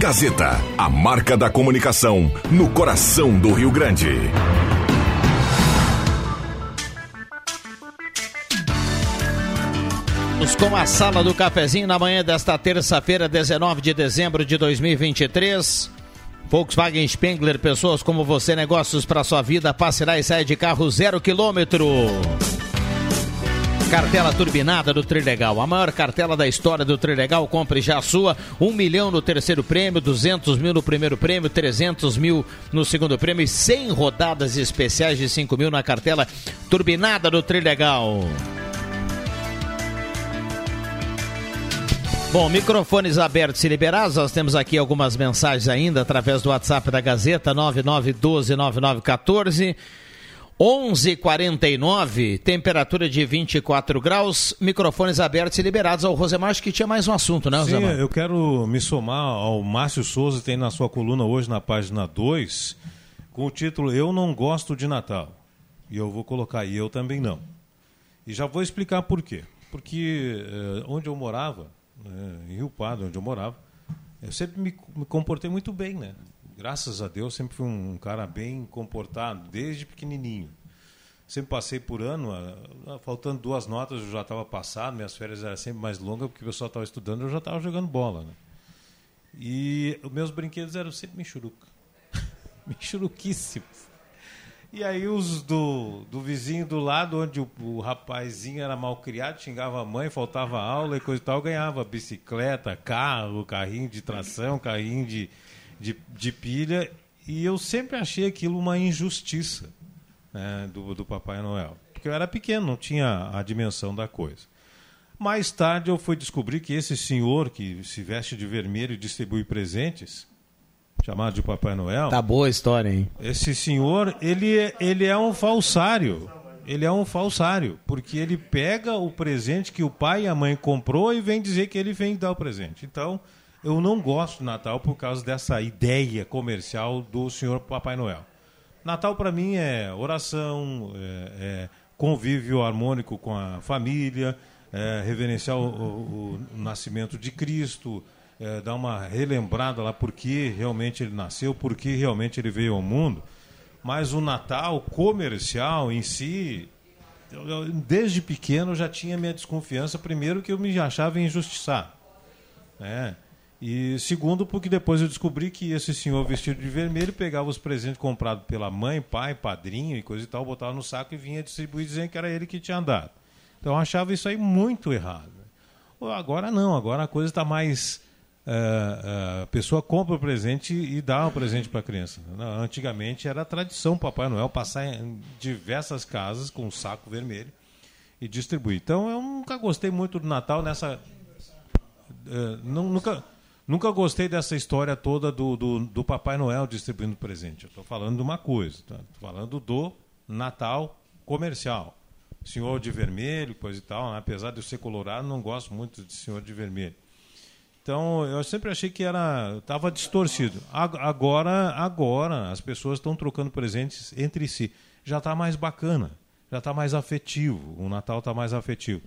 Gazeta, a marca da comunicação no coração do Rio Grande. Com a sala do cafezinho na manhã desta terça-feira, 19 de dezembro de 2023. Volkswagen Spengler, pessoas como você, negócios para sua vida, passará e sai de carro zero quilômetro. Cartela turbinada do Trilegal, a maior cartela da história do Trilegal. Compre já a sua. Um milhão no terceiro prêmio, 200 mil no primeiro prêmio, 300 mil no segundo prêmio e 100 rodadas especiais de 5 mil na cartela turbinada do Trilegal. Bom, microfones abertos e liberados, nós temos aqui algumas mensagens ainda através do WhatsApp da Gazeta 99129914. 11:49, temperatura de 24 graus, microfones abertos e liberados ao Rosemar. Acho que tinha mais um assunto, né, Rosemar? Sim, eu quero me somar ao Márcio Souza, tem na sua coluna hoje na página 2, com o título Eu não gosto de Natal. E eu vou colocar aí, eu também não. E já vou explicar por quê. Porque eh, onde eu morava, eh, em Rio Pardo, onde eu morava, eu sempre me, me comportei muito bem, né? Graças a Deus, sempre fui um cara bem comportado, desde pequenininho. Sempre passei por ano, faltando duas notas eu já estava passado, minhas férias eram sempre mais longas, porque o pessoal estava estudando, eu já estava jogando bola. Né? E os meus brinquedos eram sempre michuruca. Michuruquíssimos. E aí os do, do vizinho do lado, onde o, o rapazinho era mal criado, xingava a mãe, faltava aula e coisa e tal, ganhava bicicleta, carro, carrinho de tração, carrinho de, de, de pilha, e eu sempre achei aquilo uma injustiça né, do, do Papai Noel. Porque eu era pequeno, não tinha a dimensão da coisa. Mais tarde eu fui descobrir que esse senhor que se veste de vermelho e distribui presentes, chamado de Papai Noel. Tá boa a história, hein? Esse senhor, ele, ele é um falsário. Ele é um falsário, porque ele pega o presente que o pai e a mãe comprou e vem dizer que ele vem dar o presente. Então, eu não gosto do Natal por causa dessa ideia comercial do senhor Papai Noel. Natal para mim é oração, é, é, convívio harmônico com a família, é, reverenciar o, o, o, nascimento de Cristo, é, dar uma relembrada lá por que realmente ele nasceu, por que realmente ele veio ao mundo. Mas o Natal comercial em si, eu, eu, desde pequeno eu já tinha minha desconfiança. Primeiro que eu me achava injustiçado. Né? E segundo, porque depois eu descobri que esse senhor vestido de vermelho pegava os presentes comprados pela mãe, pai, padrinho e coisa e tal, botava no saco e vinha distribuir dizendo que era ele que tinha dado. Então eu achava isso aí muito errado. Agora não, agora a coisa está mais. Uh, uh, a pessoa compra o presente e dá o presente para a criança. Antigamente era tradição Papai Noel passar em diversas casas com um saco vermelho e distribuir. Então eu nunca gostei muito do Natal nessa. Uh, nunca, nunca gostei dessa história toda do, do, do Papai Noel distribuindo presente. Eu estou falando de uma coisa, estou tá? falando do Natal comercial senhor de vermelho, coisa e tal. Né? Apesar de eu ser colorado, não gosto muito de senhor de vermelho. Então, eu sempre achei que era estava distorcido. Agora, agora as pessoas estão trocando presentes entre si. Já está mais bacana, já está mais afetivo. O Natal está mais afetivo.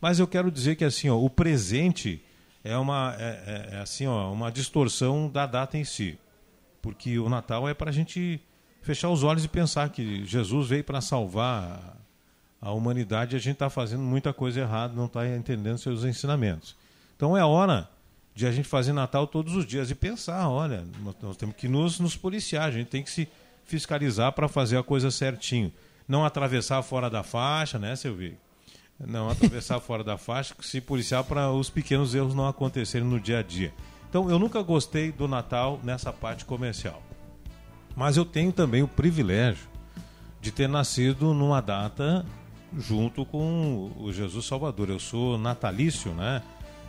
Mas eu quero dizer que assim, ó, o presente é uma é, é, é assim, ó, uma distorção da data em si, porque o Natal é para a gente fechar os olhos e pensar que Jesus veio para salvar a humanidade, a gente está fazendo muita coisa errada, não está entendendo seus ensinamentos. Então é hora de a gente fazer Natal todos os dias e pensar, olha, nós, nós temos que nos, nos policiar, a gente tem que se fiscalizar para fazer a coisa certinho. Não atravessar fora da faixa, né, Silvio? Não atravessar fora da faixa, se policiar para os pequenos erros não acontecerem no dia a dia. Então eu nunca gostei do Natal nessa parte comercial. Mas eu tenho também o privilégio de ter nascido numa data junto com o Jesus Salvador. Eu sou natalício, né?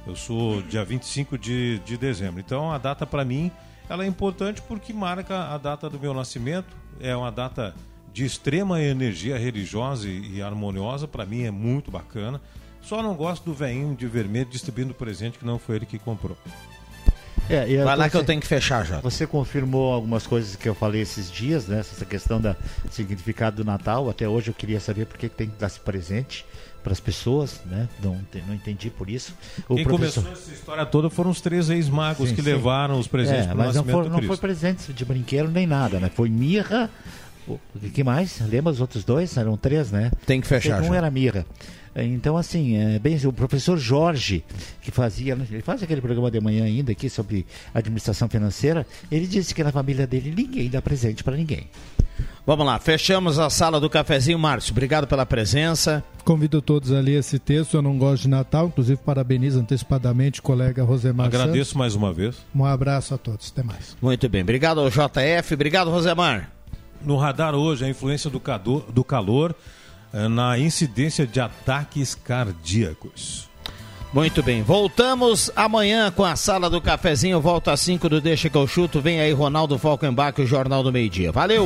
Eu sou dia 25 de, de dezembro. Então a data para mim ela é importante porque marca a data do meu nascimento. É uma data de extrema energia religiosa e, harmoniosa. Para mim é muito bacana. Só não gosto do veinho de vermelho distribuindo presente que não foi ele que comprou. É, Vai lá que eu tenho que fechar já. Você confirmou algumas coisas que eu falei esses dias, né? Essa questão do significado do Natal. Até hoje eu queria saber por que tem que dar esse presente para as pessoas, né? Não, não entendi por isso. O Quem professor... começou essa história toda foram os três ex-magos que sim. levaram os presentes é, para o mas não foi, não foi presente de brinquedo nem nada, né? Foi mirra. O que mais? Lembra os outros dois? Eram três, né? Tem que fechar. Um já. era mirra. Então, assim, é bem, o professor Jorge, que fazia, ele faz aquele programa de manhã ainda aqui sobre administração financeira, ele disse que na família dele ninguém dá presente para ninguém. Vamos lá, fechamos a sala do cafezinho, Márcio. Obrigado pela presença. Convido todos a ler esse texto. Eu não gosto de Natal, inclusive parabenizo antecipadamente o colega Rosemar. Agradeço Santos. mais uma vez. Um abraço a todos. Até mais. Muito bem. Obrigado ao JF. Obrigado, Rosemar. No radar hoje, a influência do, do calor eh, na incidência de ataques cardíacos. Muito bem, voltamos amanhã com a sala do cafezinho, volta às 5 do Deixa que eu chuto, vem aí Ronaldo Falkenbach, o Jornal do Meio Dia. Valeu!